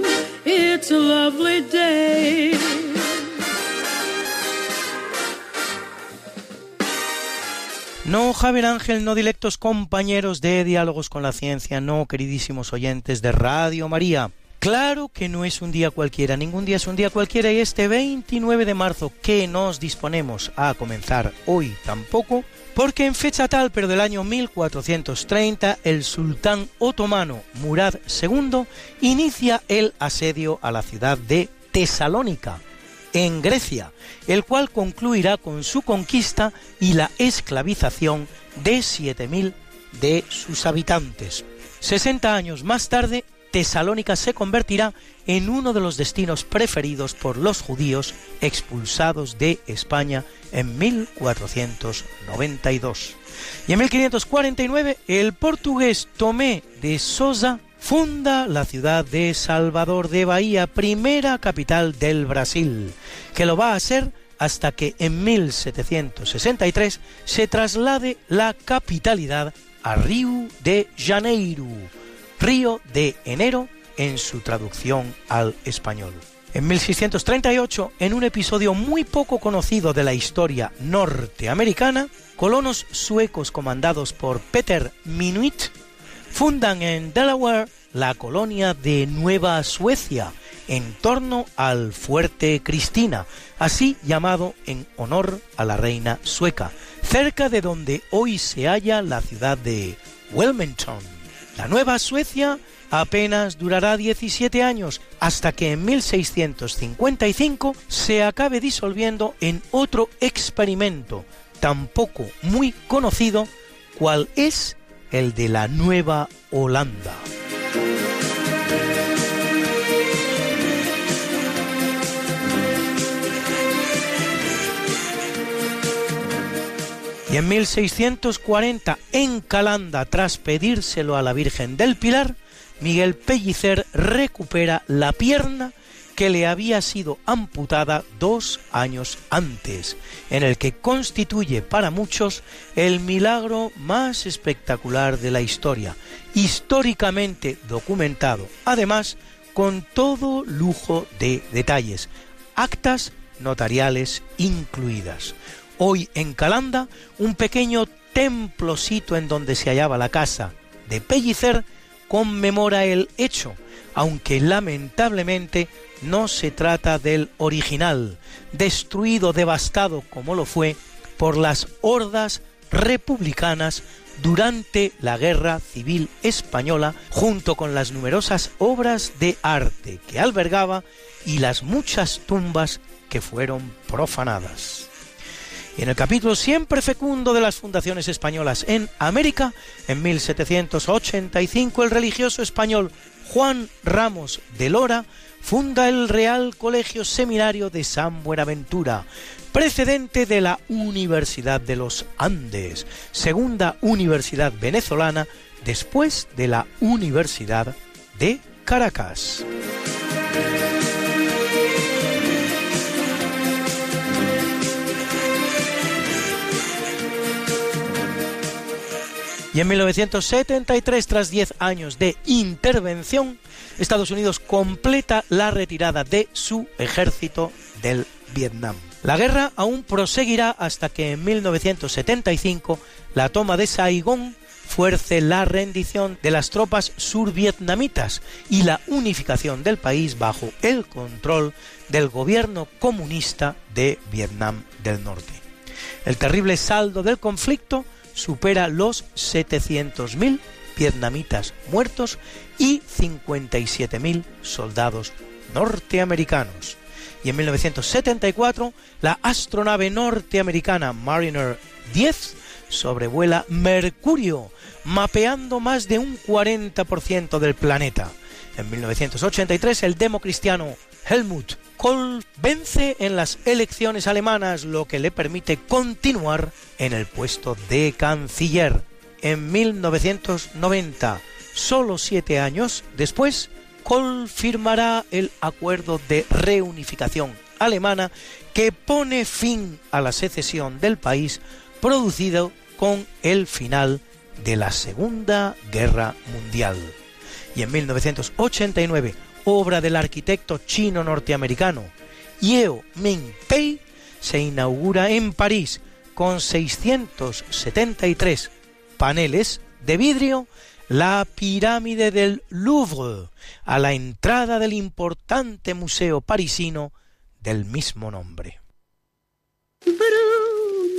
it's a lovely day. No, Javier Ángel, no directos compañeros de Diálogos con la Ciencia, no, queridísimos oyentes de Radio María. Claro que no es un día cualquiera, ningún día es un día cualquiera y este 29 de marzo que nos disponemos a comenzar hoy tampoco, porque en fecha tal, pero del año 1430, el sultán otomano Murad II inicia el asedio a la ciudad de Tesalónica, en Grecia, el cual concluirá con su conquista y la esclavización de 7.000 de sus habitantes. 60 años más tarde, Tesalónica se convertirá en uno de los destinos preferidos por los judíos expulsados de España en 1492. Y en 1549 el portugués Tomé de Sousa funda la ciudad de Salvador de Bahía, primera capital del Brasil, que lo va a ser hasta que en 1763 se traslade la capitalidad a Río de Janeiro, Río de Enero en su traducción al español. En 1638, en un episodio muy poco conocido de la historia norteamericana, colonos suecos comandados por Peter Minuit fundan en Delaware la colonia de Nueva Suecia en torno al fuerte Cristina, así llamado en honor a la reina sueca, cerca de donde hoy se halla la ciudad de Wilmington. La Nueva Suecia apenas durará 17 años hasta que en 1655 se acabe disolviendo en otro experimento tampoco muy conocido, cual es el de la Nueva Holanda. Y en 1640, en Calanda, tras pedírselo a la Virgen del Pilar, Miguel Pellicer recupera la pierna que le había sido amputada dos años antes, en el que constituye para muchos el milagro más espectacular de la historia, históricamente documentado, además con todo lujo de detalles, actas notariales incluidas. Hoy en Calanda, un pequeño templocito en donde se hallaba la casa de Pellicer conmemora el hecho, aunque lamentablemente no se trata del original, destruido, devastado como lo fue por las hordas republicanas durante la Guerra Civil Española, junto con las numerosas obras de arte que albergaba y las muchas tumbas que fueron profanadas. Y en el capítulo siempre fecundo de las fundaciones españolas en América, en 1785 el religioso español Juan Ramos de Lora funda el Real Colegio Seminario de San Buenaventura, precedente de la Universidad de los Andes, segunda universidad venezolana después de la Universidad de Caracas. Y en 1973, tras 10 años de intervención, Estados Unidos completa la retirada de su ejército del Vietnam. La guerra aún proseguirá hasta que en 1975 la toma de Saigón fuerce la rendición de las tropas survietnamitas y la unificación del país bajo el control del gobierno comunista de Vietnam del Norte. El terrible saldo del conflicto supera los 700.000 vietnamitas muertos y 57.000 soldados norteamericanos. Y en 1974, la astronave norteamericana Mariner 10 sobrevuela Mercurio, mapeando más de un 40% del planeta. En 1983, el democristiano Helmut Kohl vence en las elecciones alemanas, lo que le permite continuar en el puesto de canciller. En 1990, solo siete años después, Kohl firmará el acuerdo de reunificación alemana que pone fin a la secesión del país producido con el final de la Segunda Guerra Mundial. Y en 1989, obra del arquitecto chino-norteamericano Yeo Ming-pei, se inaugura en París con 673 paneles de vidrio la pirámide del Louvre, a la entrada del importante museo parisino del mismo nombre.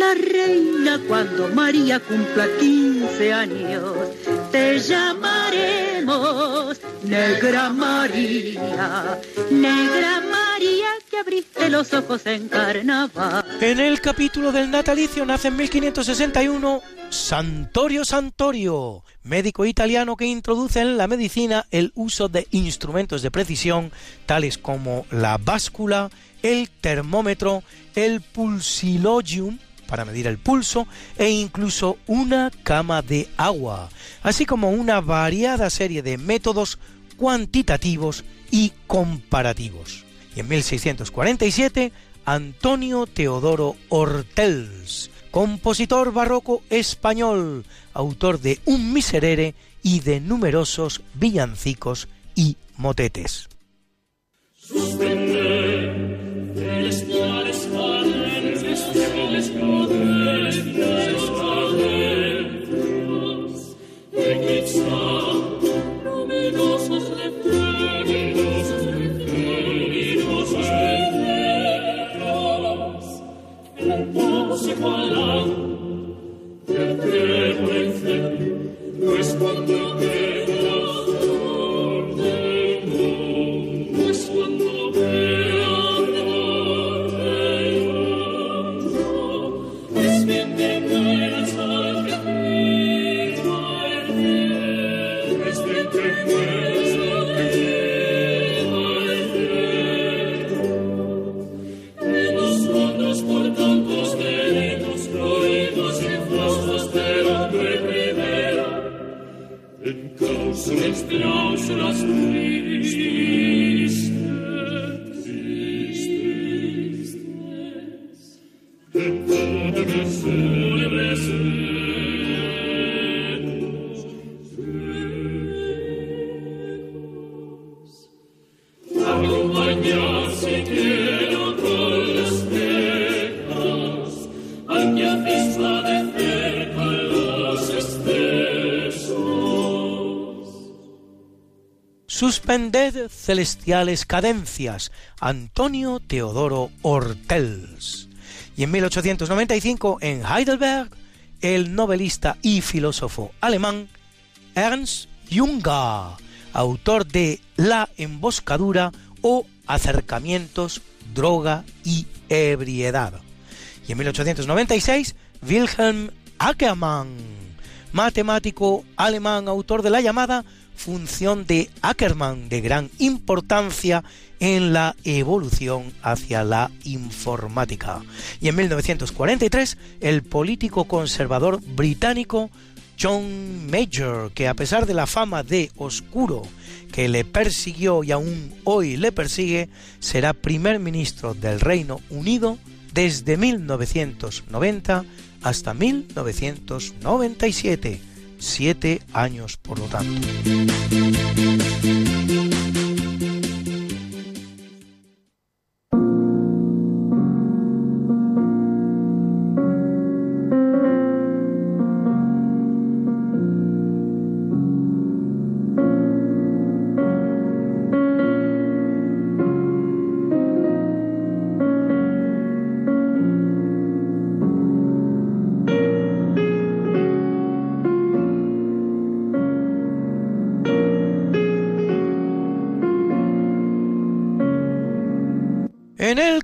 la reina cuando María cumpla 15 años. Te llamaremos Negra María, Negra María que abriste los ojos en carnaval. En el capítulo del natalicio nace en 1561 Santorio Santorio, médico italiano que introduce en la medicina el uso de instrumentos de precisión tales como la báscula, el termómetro, el pulsilogium, para medir el pulso e incluso una cama de agua, así como una variada serie de métodos cuantitativos y comparativos. Y en 1647, Antonio Teodoro Hortels, compositor barroco español, autor de Un Miserere y de numerosos villancicos y motetes. Celestiales cadencias, Antonio Teodoro Hortels. Y en 1895, en Heidelberg, el novelista y filósofo alemán Ernst Junger, autor de La emboscadura o Acercamientos, droga y ebriedad. Y en 1896, Wilhelm Ackermann, matemático alemán, autor de la llamada función de Ackermann de gran importancia en la evolución hacia la informática. Y en 1943, el político conservador británico John Major, que a pesar de la fama de oscuro que le persiguió y aún hoy le persigue, será primer ministro del Reino Unido desde 1990 hasta 1997, siete años por lo tanto.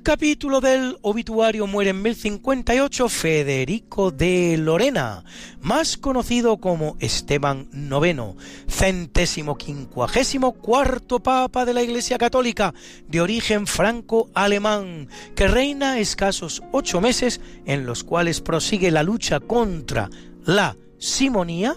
Capítulo del obituario muere en 1058 Federico de Lorena, más conocido como Esteban IX, centésimo quincuagésimo cuarto papa de la Iglesia Católica, de origen franco-alemán, que reina escasos ocho meses en los cuales prosigue la lucha contra la simonía,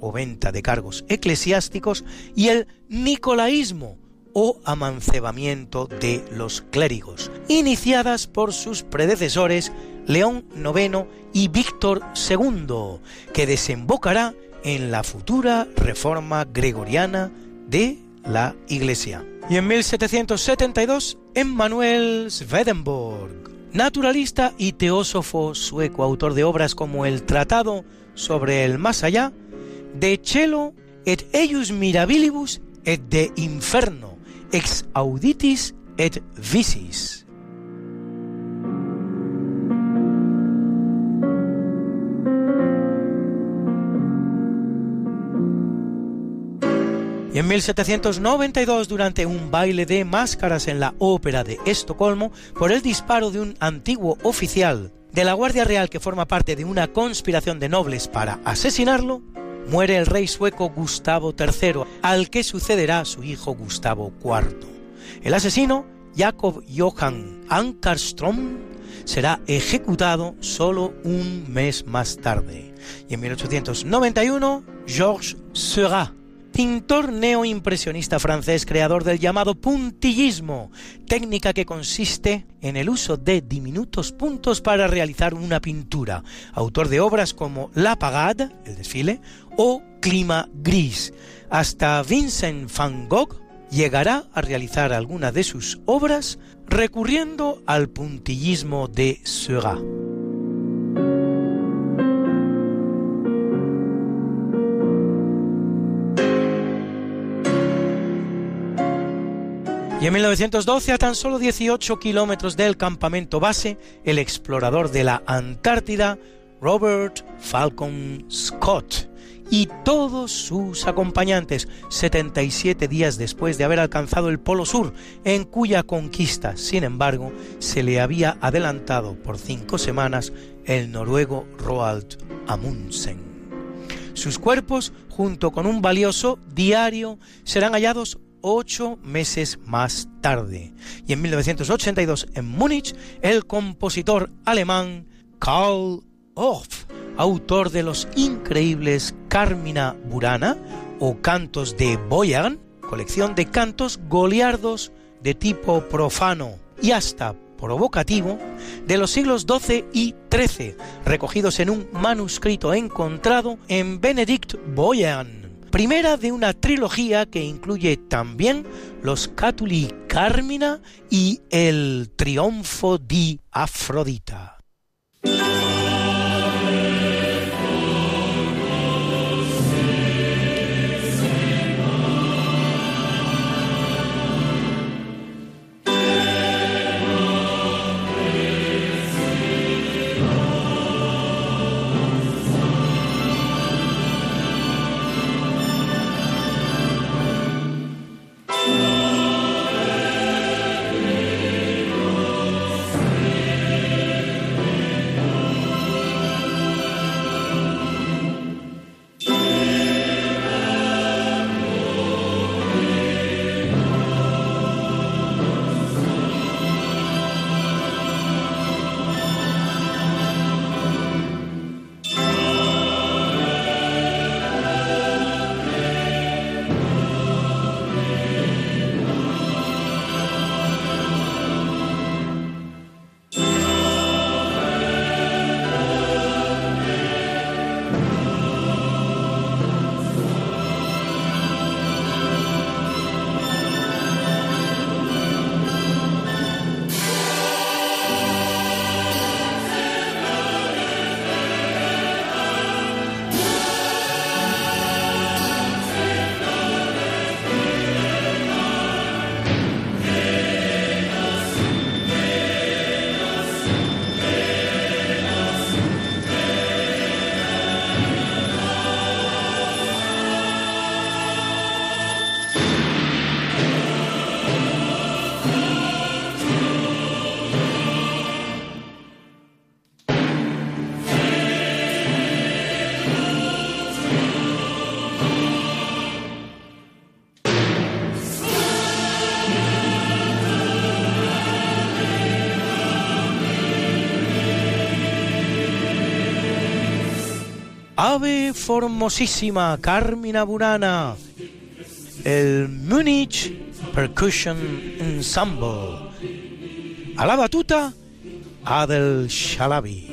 o venta de cargos eclesiásticos, y el nicolaísmo, o amancebamiento de los clérigos, iniciadas por sus predecesores León IX y Víctor II, que desembocará en la futura reforma gregoriana de la Iglesia. Y en 1772, Emmanuel Swedenborg, naturalista y teósofo sueco, autor de obras como el Tratado sobre el Más Allá, De Cielo et eius mirabilibus et de Inferno, ex auditis et vicis. Y en 1792, durante un baile de máscaras en la ópera de Estocolmo, por el disparo de un antiguo oficial de la Guardia Real que forma parte de una conspiración de nobles para asesinarlo, muere el rey sueco Gustavo III, al que sucederá su hijo Gustavo IV. El asesino, Jacob Johann Ankarström, será ejecutado solo un mes más tarde. Y en 1891, Georges Seurat, pintor neoimpresionista francés, creador del llamado puntillismo, técnica que consiste en el uso de diminutos puntos para realizar una pintura, autor de obras como La Pagade, el desfile, o Clima Gris. Hasta Vincent van Gogh llegará a realizar alguna de sus obras recurriendo al puntillismo de Seurat. Y en 1912, a tan solo 18 kilómetros del campamento base, el explorador de la Antártida, Robert Falcon Scott, y todos sus acompañantes, 77 días después de haber alcanzado el Polo Sur, en cuya conquista, sin embargo, se le había adelantado por cinco semanas el noruego Roald Amundsen. Sus cuerpos, junto con un valioso diario, serán hallados ocho meses más tarde. Y en 1982, en Múnich, el compositor alemán Karl Orff, autor de los increíbles Carmina Burana o Cantos de Boyan, colección de cantos goliardos de tipo profano y hasta provocativo de los siglos XII y XIII, recogidos en un manuscrito encontrado en Benedict Boyan primera de una trilogía que incluye también los Catuli Carmina y el Triunfo di Afrodita. Ave Formosísima, Carmina Burana, el Munich Percussion Ensemble. A la batuta, Adel Shalabi.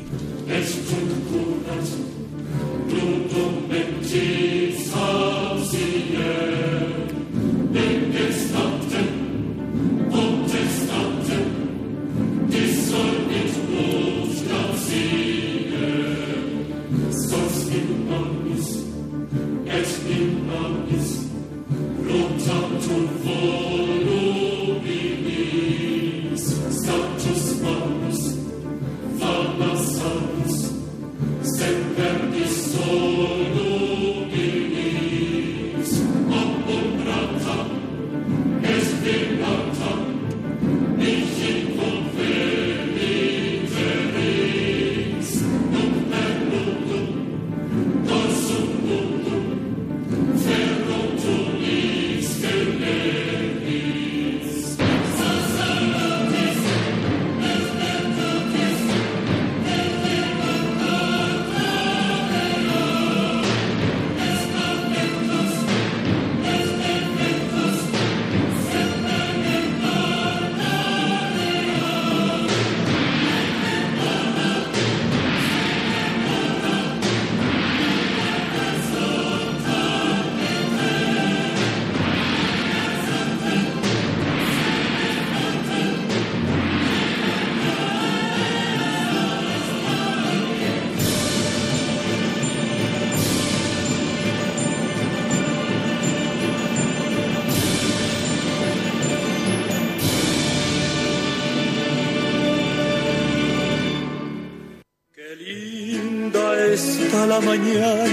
La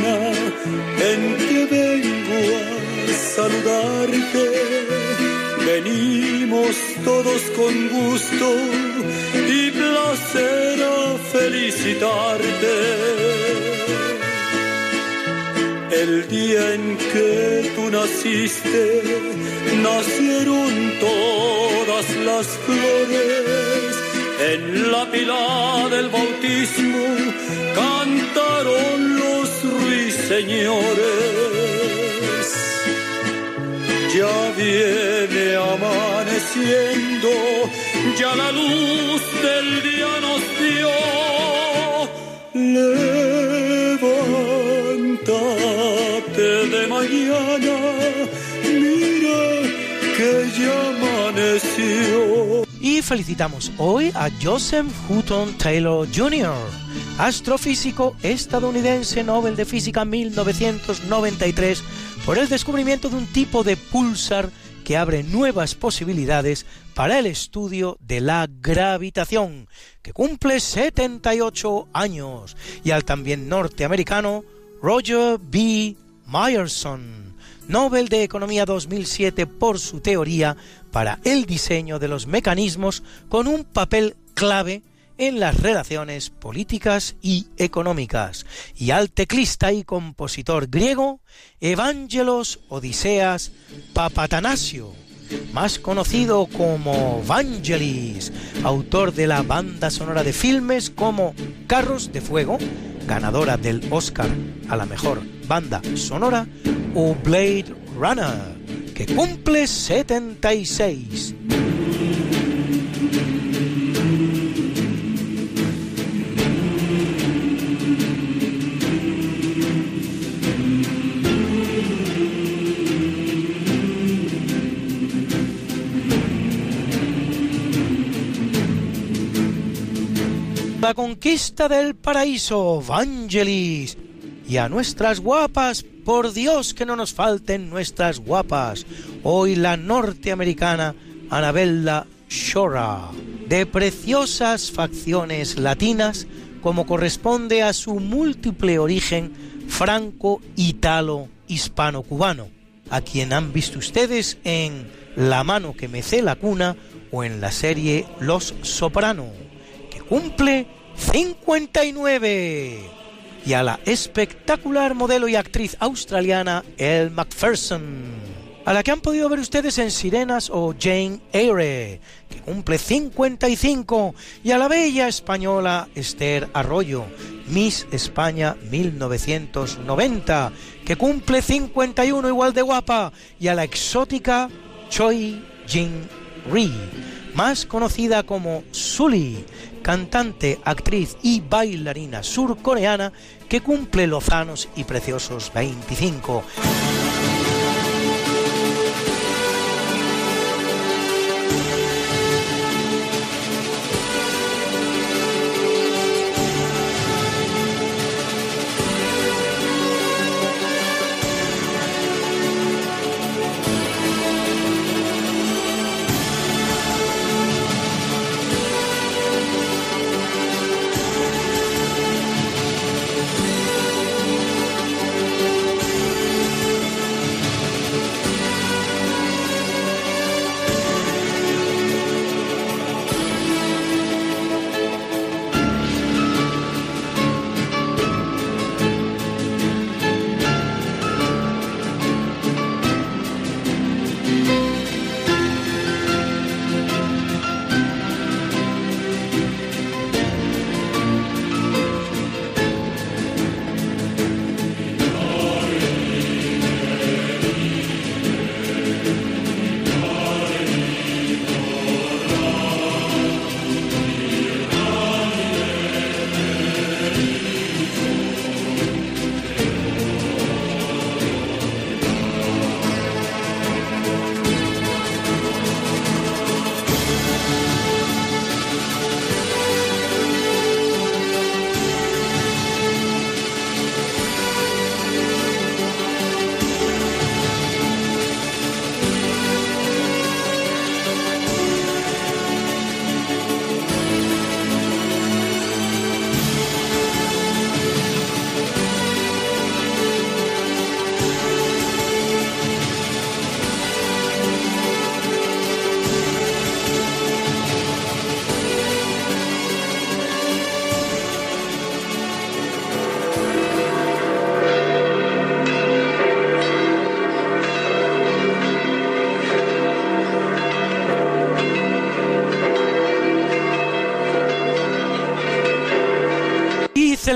Y felicitamos hoy a Joseph Hutton Taylor Jr., astrofísico estadounidense Nobel de Física 1993, por el descubrimiento de un tipo de pulsar que abre nuevas posibilidades para el estudio de la gravitación, que cumple 78 años, y al también norteamericano Roger B. Myerson, Nobel de Economía 2007 por su teoría para el diseño de los mecanismos con un papel clave en las relaciones políticas y económicas, y al teclista y compositor griego Evangelos Odiseas Papatanasio, más conocido como Vangelis, autor de la banda sonora de filmes como Carros de Fuego, ganadora del Oscar a la mejor banda sonora, o Blade Runner, que cumple 76. La conquista del paraíso, Vangelis. Y a nuestras guapas, por Dios que no nos falten nuestras guapas. Hoy la norteamericana Anabella Shora, de preciosas facciones latinas, como corresponde a su múltiple origen franco-italo-hispano-cubano, a quien han visto ustedes en La mano que mece la cuna o en la serie Los Soprano, que cumple 59 y a la espectacular modelo y actriz australiana Elle Macpherson, a la que han podido ver ustedes en Sirenas o Jane Eyre, que cumple 55, y a la bella española Esther Arroyo, Miss España 1990, que cumple 51 igual de guapa, y a la exótica Choi Jin Ri, más conocida como Sully, cantante, actriz y bailarina surcoreana que cumple lozanos y preciosos 25.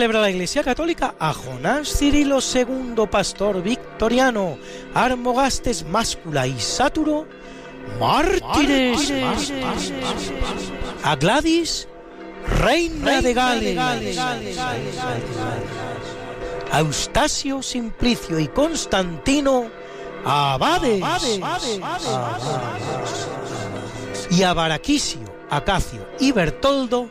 Celebra la Iglesia Católica a Jonás Cirilo II, pastor victoriano, Armogastes Máscula y Sáturo, mártires, a Gladys, reina de Gales, a Eustasio, Simplicio y Constantino, abades, y a Baraquisio, Acacio y Bertoldo,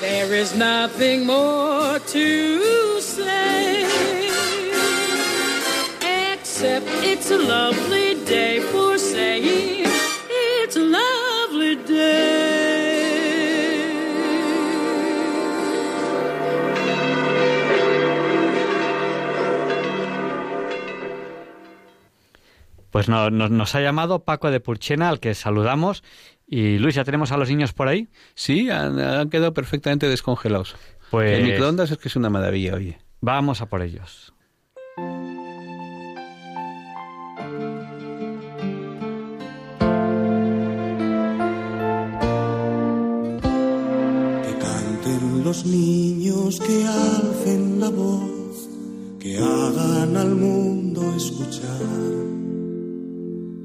There is nothing more to say, except it's a lovely day for saying it's a lovely day. Pues no- no- nos ha llamado Paco de Purchena, al que saludamos. Y Luis, ¿ya tenemos a los niños por ahí? Sí, han, han quedado perfectamente descongelados. Pues- El microondas es que es una maravilla, oye. Vamos a por ellos. Canten los niños que alcen la voz, que hagan al mundo escuchar,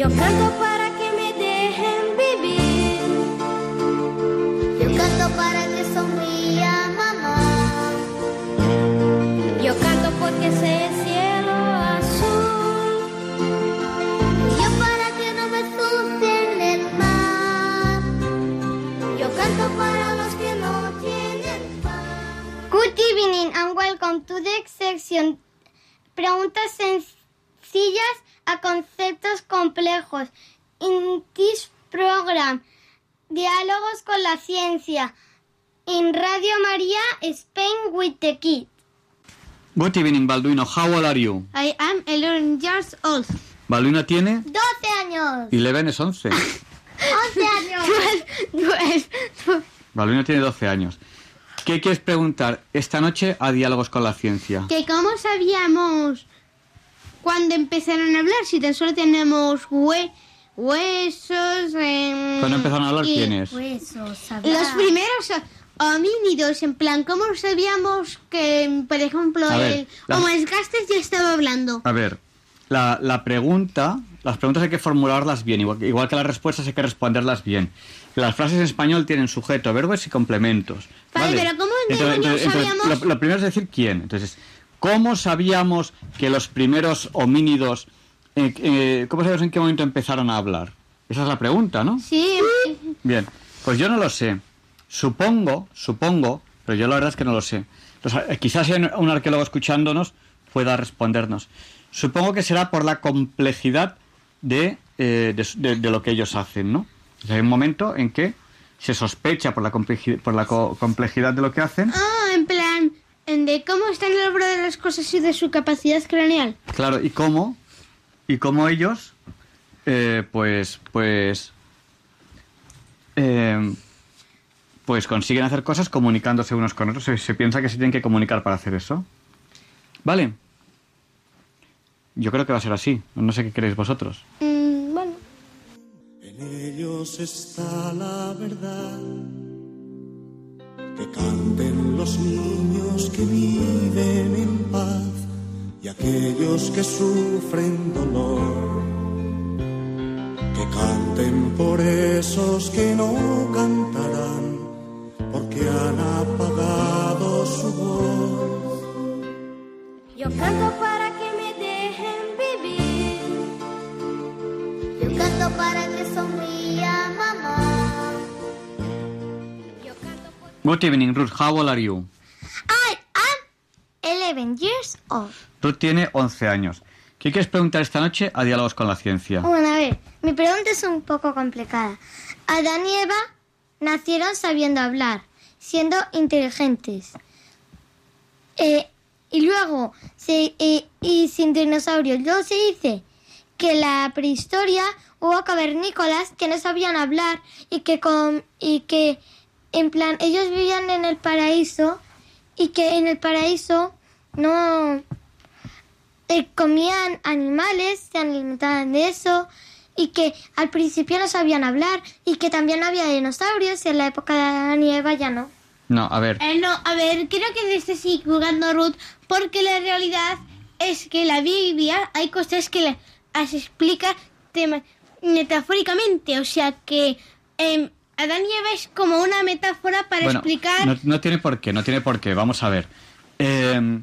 Yo canto para que me dejen vivir. Yo canto para que sonría mamá. Yo canto porque sé el cielo azul. Yo para que no me asuste en el mar. Yo canto para los que no tienen paz. Good evening and welcome to the section. Preguntas sencillas a conceptos complejos. In this program, diálogos con la ciencia. In Radio María, Spain with the Kid. Good evening, Balduino. How old are you? I am 11 years old. Balduino tiene 12 años. 11 es 11. 11 años. Balduino tiene 12 años. ¿Qué quieres preguntar esta noche a Diálogos con la Ciencia? Que cómo sabíamos cuándo empezaron a hablar, si tan solo tenemos hue- huesos... em, ¿Cuándo empezaron a hablar y- quiénes? Los primeros homínidos, en plan, ¿cómo sabíamos que, por ejemplo, A ver, el las- Homo ya estaba hablando? A ver, la, la pregunta, las preguntas hay que formularlas bien, igual, igual que las respuestas hay que responderlas bien. Las frases en español tienen sujeto, verbos y complementos. Vale, pero ¿cómo demonios sabíamos? lo, lo primero es decir quién. Entonces, ¿cómo sabíamos que los primeros homínidos, eh, eh, cómo sabíamos en qué momento empezaron a hablar? Esa es la pregunta, ¿no? Sí. Bien, pues yo no lo sé. Supongo, supongo, pero yo la verdad es que no lo sé. Entonces, eh, quizás un arqueólogo escuchándonos pueda respondernos. Supongo que será por la complejidad de, eh, de, de- de lo que ellos hacen, ¿no? O sea, hay un momento en que se sospecha por la, complejidad, por la co- complejidad de lo que hacen. Ah, de cómo está en el obra de las cosas y de su capacidad craneal. Claro, y cómo, y cómo ellos, eh, pues, pues, eh, pues consiguen hacer cosas comunicándose unos con otros. Se, se piensa que se tienen que comunicar para hacer eso. ¿Vale? Yo creo que va a ser así. No sé qué queréis vosotros. Mm, bueno. En ellos está la verdad. Que canten los niños que viven en paz y aquellos que sufren dolor. Que canten por esos que no cantarán porque han apagado su voz. Yo canto para que me dejen vivir. Yo canto para que sonría mamá. Good evening, Ruth. How old are you? I am 11 years old. Ruth tiene 11 años. ¿Qué quieres preguntar esta noche a Diálogos con la Ciencia? Bueno, a ver, mi pregunta es un poco complicada. Adán y Eva nacieron sabiendo hablar, siendo inteligentes. Eh, y luego, se, eh, y sin dinosaurios. Luego se dice que en la prehistoria hubo cavernícolas que no sabían hablar y que, con, y que en plan, ellos vivían en el paraíso y que en el paraíso no eh, comían animales, se alimentaban de eso y que al principio no sabían hablar y que también había dinosaurios y en la época de Adán y Eva ya no. No, a ver. Eh, no, a ver, creo que te estás equivocando, Ruth, porque la realidad es que la Biblia hay cosas que las explica tema- metafóricamente, o sea que em, Adán y Eva es como una metáfora para Bueno, explicar... no, no tiene por qué, no tiene por qué. Vamos a ver. Eh,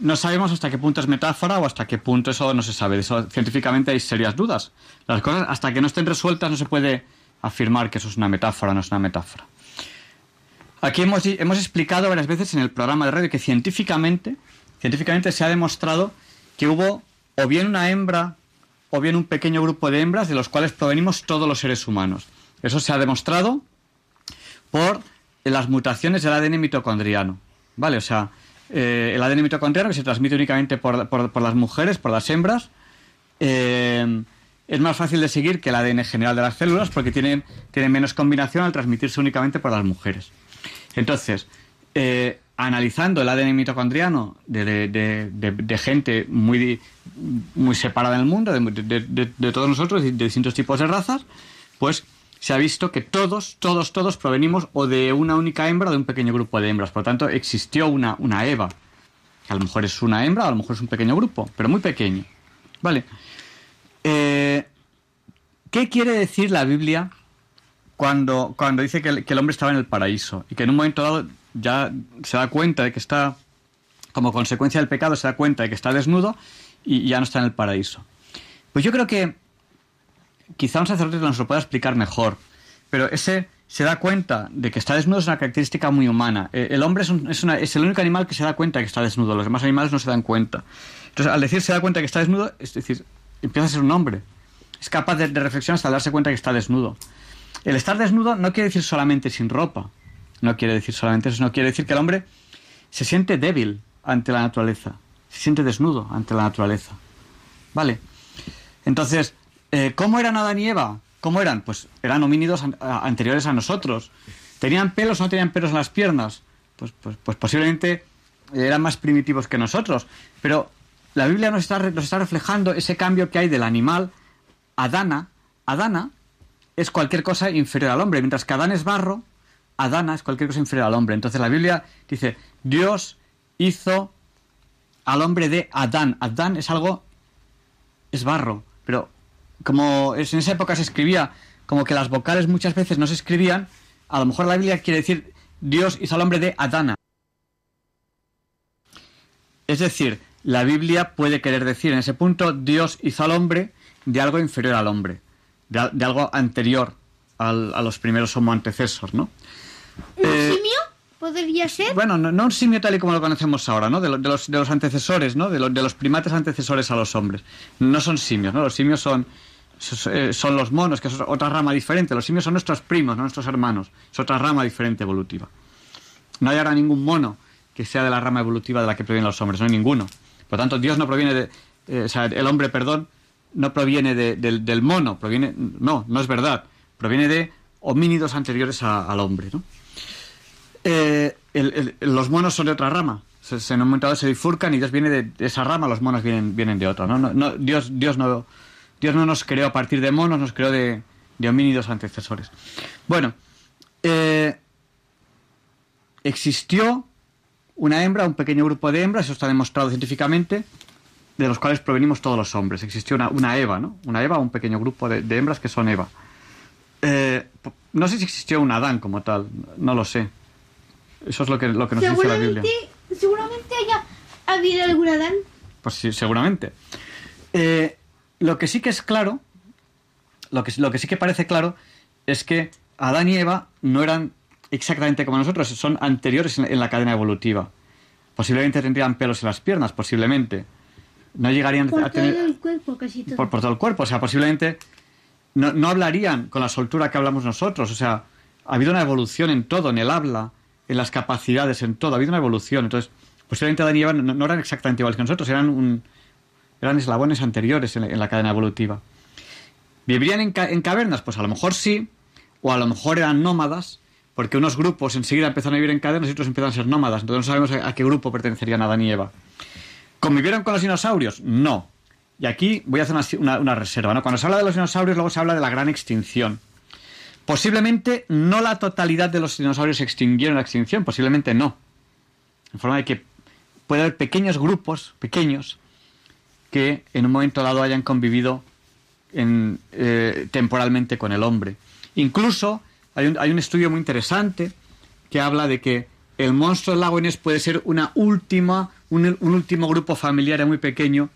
no sabemos hasta qué punto es metáfora o hasta qué punto eso no se sabe. Eso, científicamente hay serias dudas. Las cosas, hasta que no estén resueltas, no se puede afirmar que eso es una metáfora o no es una metáfora. Aquí hemos, hemos explicado varias veces en el programa de radio que científicamente, científicamente se ha demostrado que hubo o bien una hembra o bien un pequeño grupo de hembras de los cuales provenimos todos los seres humanos. Eso se ha demostrado por las mutaciones del ADN mitocondriano. ¿Vale? O sea, eh, el ADN mitocondriano que se transmite únicamente por, por- las mujeres, por las hembras, eh, es más fácil de seguir que el ADN general de las células porque tiene, tiene menos combinación al transmitirse únicamente por las mujeres. Entonces, eh, analizando el ADN mitocondriano de, gente muy, muy separada en el mundo, de todos nosotros, de distintos tipos de razas, pues se ha visto que todos, todos, todos provenimos o de una única hembra o de un pequeño grupo de hembras. Por lo tanto, existió una, una Eva. Que a lo mejor es una hembra, a lo mejor es un pequeño grupo, pero muy pequeño. Vale. Eh, ¿Qué quiere decir la Biblia cuando, cuando dice que el, que el hombre estaba en el paraíso y que en un momento dado ya se da cuenta de que está, como consecuencia del pecado, se da cuenta de que está desnudo y ya no está en el paraíso? Pues yo creo que quizá un sacerdote nos lo pueda explicar mejor, pero ese se da cuenta de que está desnudo es una característica muy humana. Eh, El hombre es, el único animal que se da cuenta de que está desnudo, los demás animales no se dan cuenta. Entonces, al decir se da cuenta de que está desnudo, es decir, empieza a ser un hombre. Es capaz de, de reflexión hasta darse cuenta de que está desnudo. El estar desnudo no quiere decir solamente sin ropa. No quiere decir solamente eso, no quiere decir que el hombre se siente débil ante la naturaleza. Se siente desnudo ante la naturaleza. ¿Vale? Entonces, eh, ¿cómo eran Adán y Eva? ¿Cómo eran? Pues eran homínidos an- a- anteriores a nosotros. ¿Tenían pelos o no tenían pelos en las piernas? Pues, pues, pues posiblemente eran más primitivos que nosotros. Pero la Biblia nos está, nos está reflejando ese cambio que hay del animal. Adana, Adana es cualquier cosa inferior al hombre, mientras que Adán es barro, Adana es cualquier cosa inferior al hombre. Entonces la Biblia dice, Dios hizo al hombre de Adán. Adán es algo, es barro, pero como en esa época se escribía como que las vocales muchas veces no se escribían, a lo mejor la Biblia quiere decir Dios hizo al hombre de Adana. Es decir, la Biblia puede querer decir en ese punto Dios hizo al hombre de algo inferior al hombre, de, al- de algo anterior al- a los primeros homo antecesos, ¿no? ¿Un Eh, simio? ¿Podría ser? bueno, no, no un simio tal y como lo conocemos ahora, ¿no? De, lo- de los, de los antecesores, ¿no? Lo- de los primates antecesores a los hombres. No son simios, ¿no? Los simios son, son, eh, son los monos, que es otra rama diferente. Los simios son nuestros primos, no nuestros hermanos. Es otra rama diferente evolutiva. No hay ahora ningún mono que sea de la rama evolutiva de la que provienen los hombres, no hay ninguno. Por lo tanto, Dios no proviene de... eh, o sea, el hombre, perdón, no proviene de- del, mono, proviene... No, no es verdad. Proviene de homínidos anteriores al hombre. Eh, los monos son de otra rama. Se, en un momento dado se bifurcan y Dios viene de, de esa rama, los monos vienen, vienen de otra. ¿no? No, no, Dios, Dios, no, Dios no nos creó a partir de monos, nos creó de, de homínidos antecesores. Bueno, eh, existió una hembra, un pequeño grupo de hembras, eso está demostrado científicamente, de los cuales provenimos todos los hombres. Existió una, una Eva, ¿no? Una Eva, un pequeño grupo de, de hembras que son Eva. Eh, no sé si existió un Adán como tal, no lo sé. Eso es lo que, lo que nos dice la Biblia. Seguramente, seguramente haya habido algún Adán. Pues sí, seguramente. Eh, lo que sí que es claro, lo que, lo que sí que parece claro, es que Adán y Eva no eran exactamente como nosotros, son anteriores en, en la cadena evolutiva. Posiblemente tendrían pelos en las piernas, posiblemente. No llegarían Por a todo tener el cuerpo, casi todo. por, por todo el cuerpo. O sea, posiblemente no, no hablarían con la soltura que hablamos nosotros. O sea, ha habido una evolución en todo, en el habla, en las capacidades, en todo. Ha habido una evolución. Entonces, posiblemente Adán y Eva no, no eran exactamente iguales que nosotros, eran, un, eran eslabones anteriores en, la- en la cadena evolutiva. ¿Vivirían en, ca- en cavernas? Pues a lo mejor sí, o a lo mejor eran nómadas, porque unos grupos enseguida empezaron a vivir en cavernas y otros empezaron a ser nómadas. Entonces no sabemos a, qué grupo pertenecerían Adán y Eva. ¿Convivieron con los dinosaurios? No. Y aquí voy a hacer una, reserva. Cuando se habla de los dinosaurios, luego se habla de la gran extinción. Posiblemente no la totalidad de los dinosaurios se extinguieron en la extinción, posiblemente no. En forma de que puede haber pequeños grupos, pequeños, que en un momento dado hayan convivido en, eh, temporalmente con el hombre. Incluso hay un, hay un estudio muy interesante que habla de que el monstruo del lago Ness puede ser una última, un, un último grupo familiar muy pequeño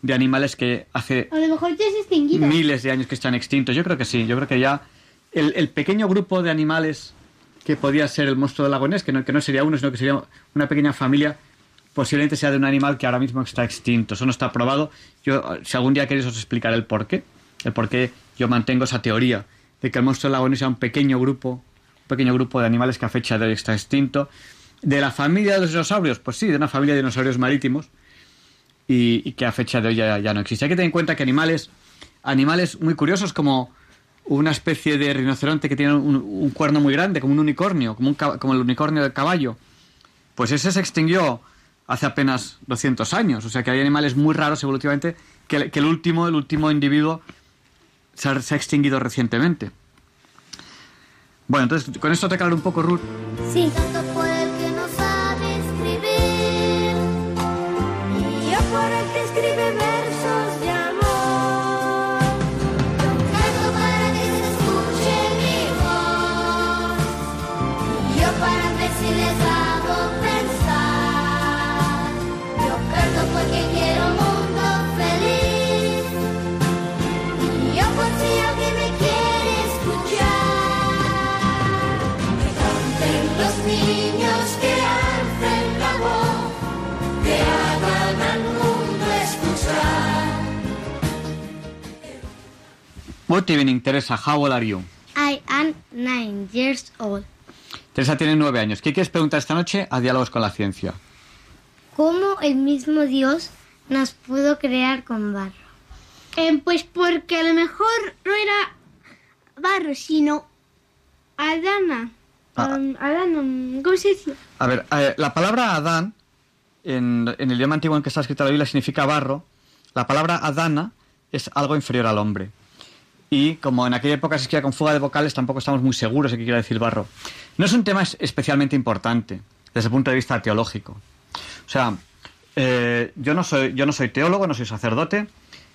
de animales que hace A lo mejor ya se extinguido. miles de años que están extintos. Yo creo que sí, yo creo que ya el, el pequeño grupo de animales que podía ser el monstruo del lago Ness, que no, que no sería uno, sino que sería una pequeña familia, posiblemente sea de un animal que ahora mismo está extinto. Eso no está probado. Yo, si algún día queréis, os explicaré el por qué. El por qué yo mantengo esa teoría de que el monstruo del lago Ness sea un pequeño grupo, pequeño grupo de animales que a fecha de hoy está extinto. De la familia de los dinosaurios, pues sí, de una familia de dinosaurios marítimos y, que a fecha de hoy ya, ya no existe. Hay que tener en cuenta que animales, animales muy curiosos como una especie de rinoceronte que tiene un, cuerno muy grande, como un unicornio, como el unicornio del caballo, pues ese se extinguió hace apenas 200 años. O sea que hay animales muy raros evolutivamente que, el- último, el último individuo se ha, se ha extinguido recientemente. Bueno, entonces con esto te aclaro un poco, Ruth. Sí. Good evening, Teresa. How old are you? I am nine years old. Teresa tiene nueve años. ¿Qué quieres preguntar esta noche a Diálogos con la Ciencia? ¿Cómo el mismo Dios nos pudo crear con barro? Eh, pues porque a lo mejor no era barro, sino Adana. Ah. Um, Adana, ¿cómo se dice? A ver, eh, la palabra Adán, en, en el idioma antiguo en que está escrita la Biblia, significa barro. La palabra Adana es algo inferior al hombre. Y como en aquella época se escribía con fuga de vocales, tampoco estamos muy seguros de qué quiere decir barro. No es un tema es- especialmente importante desde el punto de vista teológico. O sea, eh, yo, no soy, yo no soy teólogo, no soy sacerdote,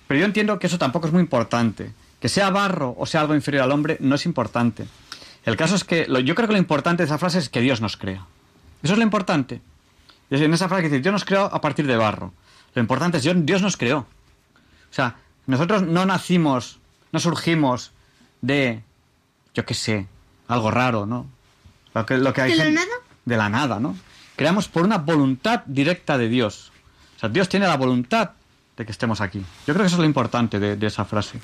pero yo entiendo que eso tampoco es muy importante. Que sea barro o sea algo inferior al hombre no es importante. El caso es que yo creo que lo importante de esa frase es que Dios nos crea. Eso es lo importante. En esa frase que dice, Dios nos creó a partir de barro. Lo importante es, Dios, Dios nos creó. O sea, nosotros no nacimos, no surgimos de, yo qué sé, algo raro, ¿no? Lo que, lo que hay ¿De la nada? De la nada, ¿no? Creamos por una voluntad directa de Dios. O sea, Dios tiene la voluntad de que estemos aquí. Yo creo que eso es lo importante de, de esa frase.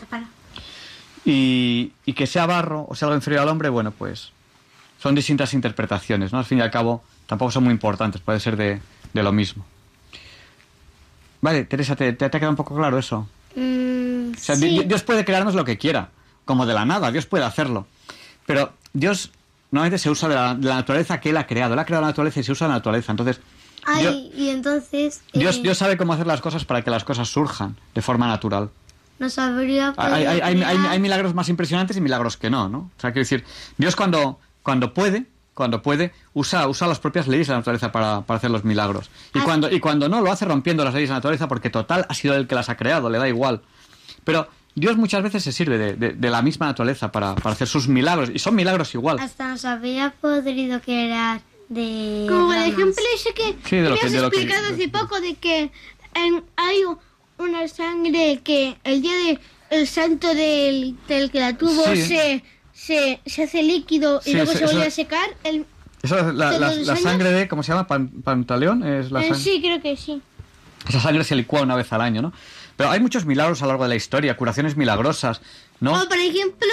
Y, y que sea barro o sea algo inferior al hombre, bueno, pues son distintas interpretaciones, ¿no? Al fin y al cabo, tampoco son muy importantes, puede ser de, de lo mismo. Vale, Teresa, ¿te, te, ha quedado un poco claro eso? Mm, O sea, sí. Di- Dios puede crearnos lo que quiera, como de la nada, Dios puede hacerlo. Pero Dios normalmente se usa de la, de la naturaleza que Él ha creado. Él ha creado la naturaleza y se usa la naturaleza. Entonces, Ay, Dios, y entonces eh, Dios sabe cómo hacer las cosas para que las cosas surjan de forma natural. nos habría Hay, milagros más impresionantes y milagros que no, ¿no? O sea, quiero decir, Dios cuando, cuando puede, cuando puede, usa, usa las propias leyes de la naturaleza para, para hacer los milagros. Y cuando, y cuando no, lo hace rompiendo las leyes de la naturaleza porque total ha sido el que las ha creado, le da igual. Pero Dios muchas veces se sirve de, de- de la misma naturaleza para, para hacer sus milagros, y son milagros igual. hasta nos habría podido crear de Como el ejemplo ese que Sí, de lo me que- has de lo que- explicado hace poco de que en- hay una sangre que el día de el santo del, del que la tuvo Sí. se, se, se hace líquido y Sí, luego eso- se vuelve eso- a secar. El, Eso es la, sangre de, ¿cómo se llama? Pan- Pantaleón. Es la eh, sí, creo que sí. Esa sangre se licúa una vez al año, ¿no? Pero hay muchos milagros a lo largo de la historia, curaciones milagrosas, ¿no? O por ejemplo,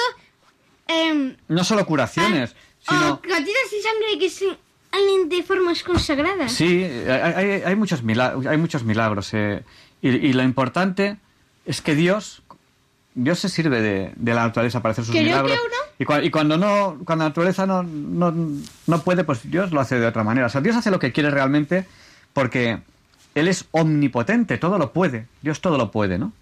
em, No solo curaciones, sino... o gatitas de sangre que salen de formas consagradas. Sí, hay, hay- hay muchos milagros, hay muchos milagros eh, y, y lo importante es que Dios, Dios se sirve de, de la naturaleza para hacer sus Creo milagros. que uno- Y, cua- y cuando no, cuando la naturaleza no, no, no puede, pues Dios lo hace de otra manera. O sea, Dios hace lo que quiere realmente porque Él es omnipotente, todo lo puede. Dios todo lo puede, ¿no?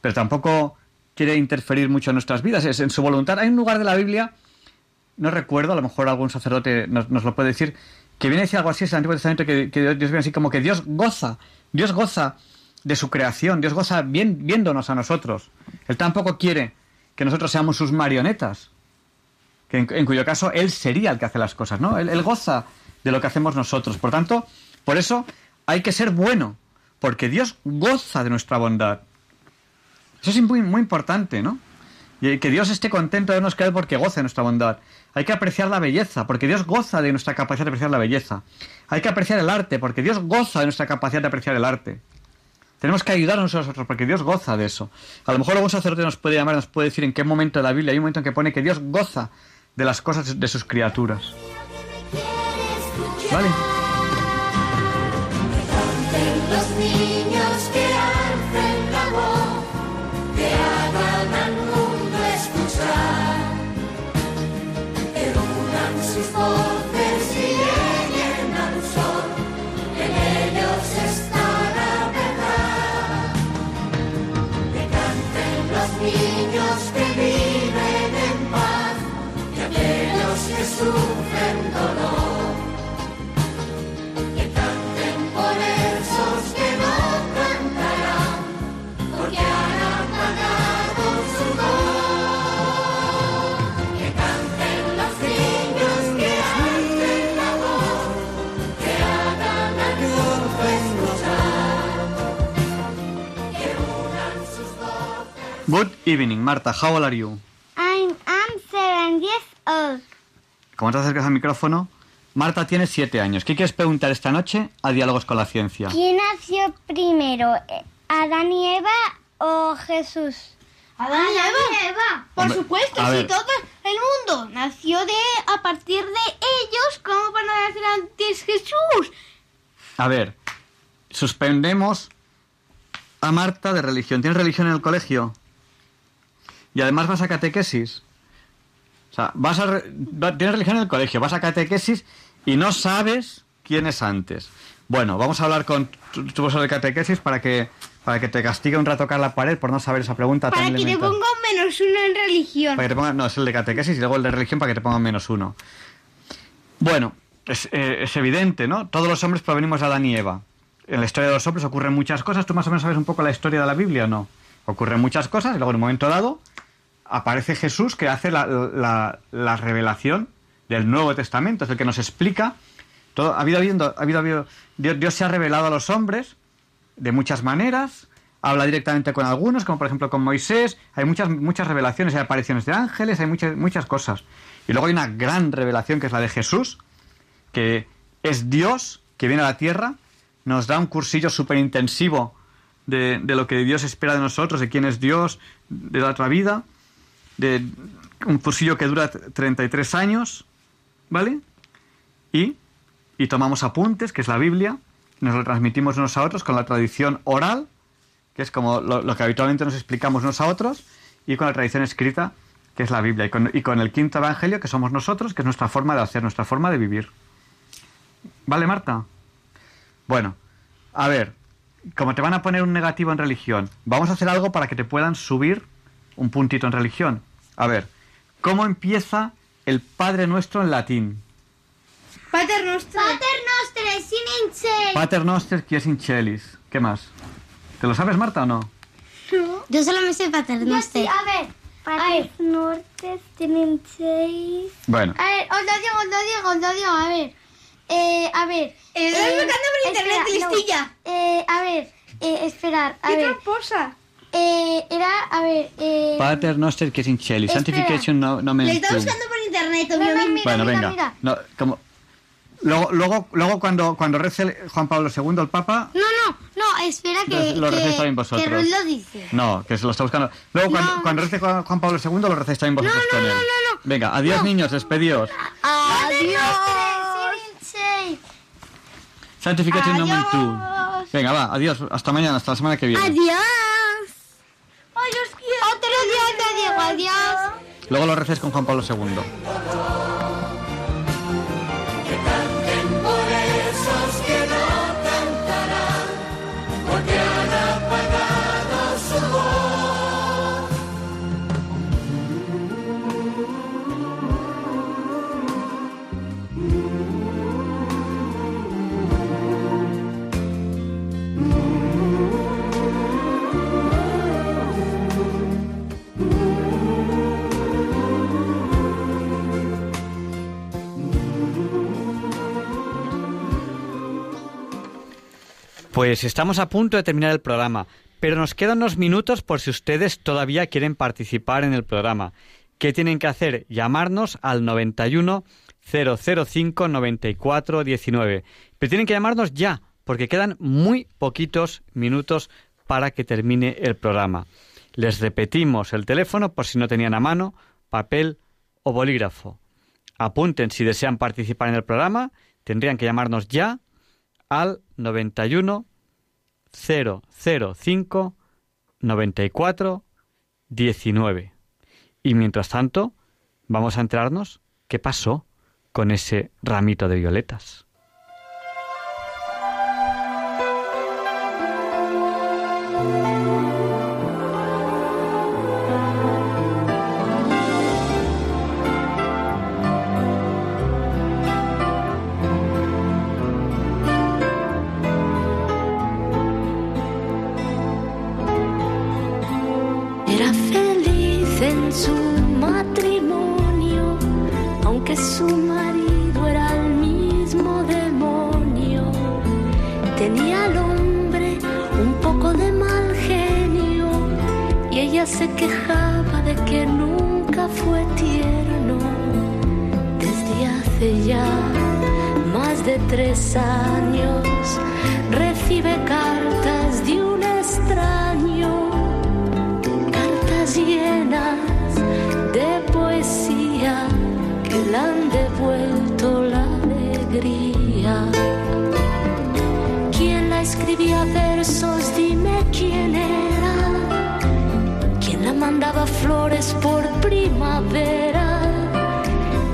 Pero tampoco quiere interferir mucho en nuestras vidas, es en su voluntad. Hay un lugar de la Biblia no recuerdo, a lo mejor algún sacerdote nos, nos lo puede decir, que viene a decir algo así, es el Antiguo Testamento, que, Dios viene así como que Dios goza, Dios goza de su creación, Dios goza viéndonos a nosotros. Él tampoco quiere que nosotros seamos sus marionetas, que en, en cuyo caso Él sería el que hace las cosas, ¿no? Él, él goza de lo que hacemos nosotros. Por tanto, por eso hay que ser bueno, porque Dios goza de nuestra bondad. Eso es muy, muy importante, ¿no? Y que Dios esté contento de nos creer porque goza de nuestra bondad. Hay que apreciar la belleza, porque Dios goza de nuestra capacidad de apreciar la belleza. Hay que apreciar el arte, porque Dios goza de nuestra capacidad de apreciar el arte. Tenemos que ayudarnos a nosotros, porque Dios goza de eso. A lo mejor algún sacerdote nos puede llamar, nos puede decir en qué momento de la Biblia hay un momento en que pone que Dios goza de las cosas de sus criaturas. ¿Vale? Los niños que alcen la voz, que hagan al mundo escuchar, que unan sus voces Good evening, Marta. How old are you? I'm, I'm seven years old. Como te acercas al micrófono, Marta tiene siete años. ¿Qué quieres preguntar esta noche a Diálogos con la Ciencia? ¿Quién nació primero, Adán y Eva o Jesús? Adán y Eva. Por Hombre, supuesto, si ver. todo el mundo nació de a partir de ellos, ¿cómo van a nacer antes Jesús? A ver, suspendemos a Marta de religión. ¿Tienes religión en el colegio? Y además vas a catequesis. O sea, vas a tienes religión en el colegio, vas a catequesis y no sabes quién es antes. Bueno, vamos a hablar con tu, tu profesor de catequesis para que, para que te castigue un rato a la pared por no saber esa pregunta Para tan que te ponga un menos uno en religión. Para que te pongan, no, es el de catequesis y luego el de religión para que te pongan menos uno. Bueno, es, eh, es evidente, ¿no? Todos los hombres provenimos de Adán y Eva. En la historia de los hombres ocurren muchas cosas. ¿Tú más o menos sabes un poco la historia de la Biblia o no? Ocurren muchas cosas y luego en un momento dado aparece Jesús que hace la, la- la revelación del Nuevo Testamento, es el que nos explica. Todo, ha habido, ha habido- Dios, Dios se ha revelado a los hombres de muchas maneras, habla directamente con algunos, como por ejemplo con Moisés, hay muchas, muchas revelaciones, hay apariciones de ángeles, hay muchas, muchas cosas. Y luego hay una gran revelación que es la de Jesús, que es Dios que viene a la tierra, nos da un cursillo súper intensivo de, de lo que Dios espera de nosotros, de quién es Dios, de la otra vida, de un cursillo que dura 33 años, ¿vale? Y, y tomamos apuntes, que es la Biblia, nos lo transmitimos unos a otros con la tradición oral, que es como lo, lo que habitualmente nos explicamos unos a otros, y con la tradición escrita, que es la Biblia, y con, y con el quinto evangelio, que somos nosotros, que es nuestra forma de hacer, nuestra forma de vivir. ¿Vale, Marta? Bueno, a ver, como te van a poner un negativo en religión, vamos a hacer algo para que te puedan subir un puntito en religión. A ver, ¿cómo empieza el Padre Nuestro en latín? Pater Noster. Pater Noster, sin inche. Pater Noster quies in celis. ¿Qué más? ¿Te lo sabes, Marta, o no? Yo solo me sé Pater Noster. a ver. Pater Noster, sin inche. Bueno, A ver, os lo digo, os lo digo, os lo digo, a ver. Eh, a ver. Estás buscando por internet, espera, listilla. Eh, a ver, eh, esperar, a ¡Qué ver. tramposa! Eh, era, a ver, eh... Pater Noster in celis. Espera. Sanctification no, no Le está tuum. buscando por internet, No, no, obviamente. mira, Bueno, mira, venga. mira. No, como... Luego, luego, luego cuando, cuando rece Juan Pablo II, el Papa, No, no, no, espera que, Lo recéis que, también vosotros. que Ruth lo dice. No, que se lo está buscando. Luego, cuando, No. cuando rece Juan Pablo II, lo recéis también vosotros No, no, con él. no, no, no. Venga, adiós, No. niños, despedíos. Adiós. Adiós. tuum. Venga, va, adiós. Hasta mañana, hasta la semana que viene. Adiós. Ay, os quiero. Otro Luego lo recéis con Juan Pablo II. Pues estamos a punto de terminar el programa, pero nos quedan unos minutos por si ustedes todavía quieren participar en el programa. ¿Qué tienen que hacer? Llamarnos al 91 005 94 19. Pero tienen que llamarnos ya, porque quedan muy poquitos minutos para que termine el programa. Les repetimos el teléfono por si no tenían a mano papel o bolígrafo. Apunten si desean participar en el programa, tendrían que llamarnos ya al 91 005 94 19. Y mientras tanto, vamos a enterarnos qué pasó con ese ramito de violetas. Se quejaba de que nunca fue tierno desde hace ya más de tres años. Recibe cartas de un extraño, cartas llenas de poesía que le han devuelto la alegría. ¿Quién la escribía versos? Dime quién es ¿Quién la mandaba flores por primavera?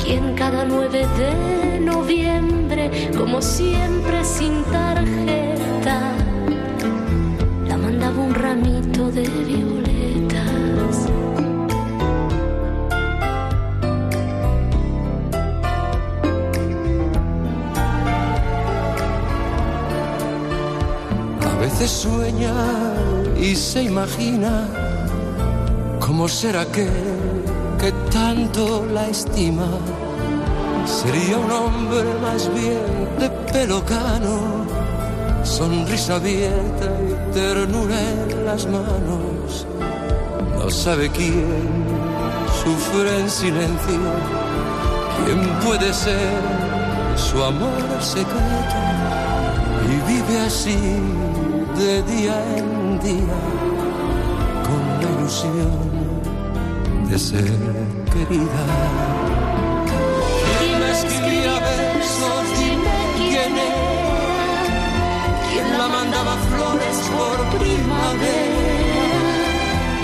¿Quién cada 9 de noviembre, como siempre sin tarjeta, la mandaba un ramito de violetas? A veces sueña y se imagina cómo será aquel que tanto la estima. Sería un hombre más bien de pelo cano, sonrisa abierta y ternura en las manos. No sabe quién sufre en silencio, quién puede ser su amor secreto y vive así de día en día con la ilusión de ser querida. ¿Quién escribía versos? Dime quién era. ¿Quién la mandaba flores por primavera?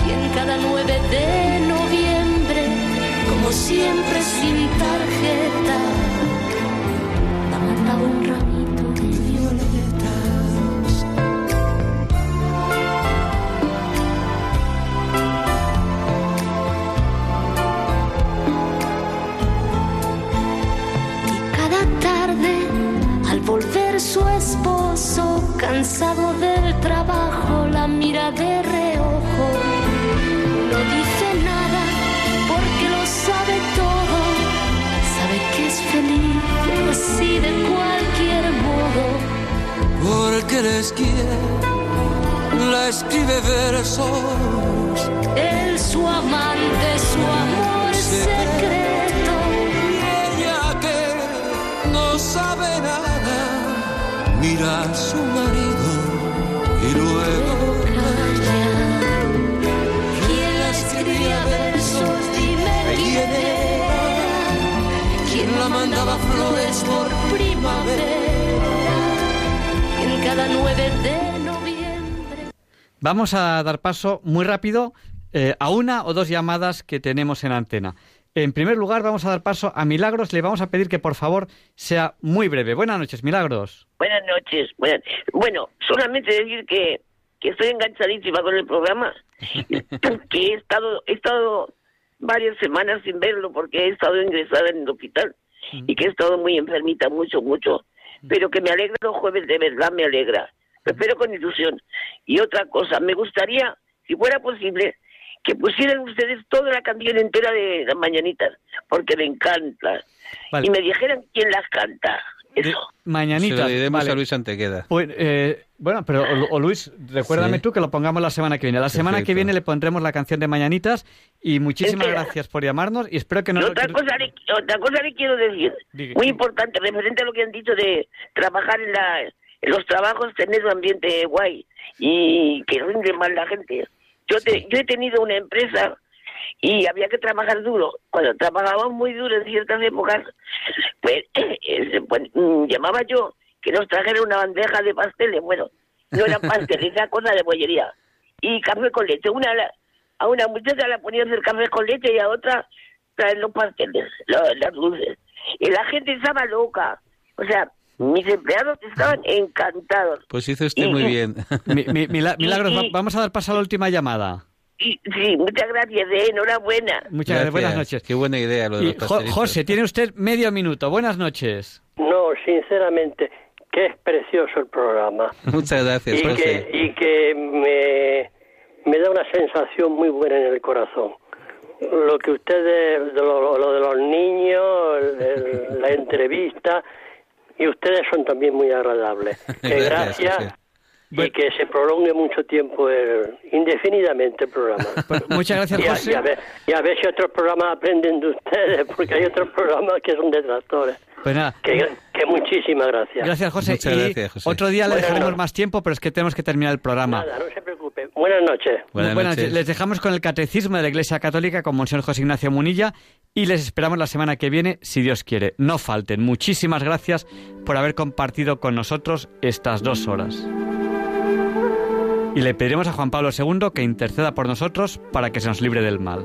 quien cada 9 de noviembre, como siempre sin tarjeta, cansado del trabajo, la mira de reojo. No dice nada porque lo sabe todo. Sabe que es feliz así de cualquier modo. Porque les quiere, la escribe versos. Él su amante, su amor secreto. Y mira a su marido y luego ¿Quién la escribía versos? Dime quién era. ¿Quién la mandaba flores por primavera? En cada 9 de noviembre. Vamos a dar paso muy rápido eh, a una o dos llamadas que tenemos en antena. En primer lugar, vamos a dar paso a Milagros. Le vamos a pedir que por favor sea muy breve. Buenas noches, Milagros. Buenas noches. buenas- Bueno, solamente decir que, que estoy enganchadísima con el programa, que he estado, he estado varias semanas sin verlo porque he estado ingresada en el hospital y que he estado muy enfermita, mucho, mucho, pero que me alegra los jueves, de verdad me alegra. Lo espero con ilusión. Y otra cosa, me gustaría, si fuera posible, que pusieran ustedes toda la canción entera de las mañanitas, porque me encanta. Vale. Y me dijeran quién las canta. Eso. Mañanita. Se lo diremos vale. a Luis Antequeda. Pues, eh, bueno, pero o, o Luis, recuérdame Sí. tú que lo pongamos la semana que viene. La semana que viene le pondremos la canción de Mañanitas y muchísimas gracias por llamarnos y espero que no... Otra cosa, le, otra cosa le quiero decir, Diga. muy importante, referente a lo que han dicho de trabajar en, la, en los trabajos, tener un ambiente guay y que rinde más la gente. Yo, te- yo he tenido una empresa y había que trabajar duro. Cuando trabajábamos muy duro en ciertas épocas, pues, eh, pues, mm, llamaba yo que nos trajera una bandeja de pasteles. Bueno, no eran pasteles, era cosa de bollería. Y café con leche. Una, a una muchacha la ponía hacer café con leche y a otra traer los pasteles, las dulces. Y la gente estaba loca. O sea, mis empleados estaban encantados. Pues hizo usted muy bien. Mi- mi- Mila- Milagros, y- vamos a dar paso a la última llamada. Y, sí, muchas gracias, eh, enhorabuena. Muchas gracias, buenas noches. Qué buena idea lo de Y los Jo-. José, tiene usted medio minuto. Buenas noches. No, sinceramente, que es precioso el programa. Muchas gracias, y José. que, y que me, me da una sensación muy buena en el corazón. Lo que ustedes, lo, lo de los niños, el- la entrevista, y ustedes son también muy agradables. Que Gracias, gracias y que se prolongue mucho tiempo, el, indefinidamente el programa. Muchas gracias, y, a, José. y a ver, y a ver si otros programas aprenden de ustedes, porque hay otros programas que son detractores. Pues nada, Que, que muchísimas gracias. gracias, José. Muchas y gracias, José. otro día le dejaremos noches. más tiempo, pero es que tenemos que terminar el programa. Nada, no se preocupe. Buenas noches. Buenas Buenas noches. Les dejamos con el Catecismo de la Iglesia Católica con Monseñor José Ignacio Munilla y les esperamos la semana que viene, si Dios quiere. No falten. Muchísimas gracias por haber compartido con nosotros estas dos horas. Y le pediremos a Juan Pablo II que interceda por nosotros para que se nos libre del mal.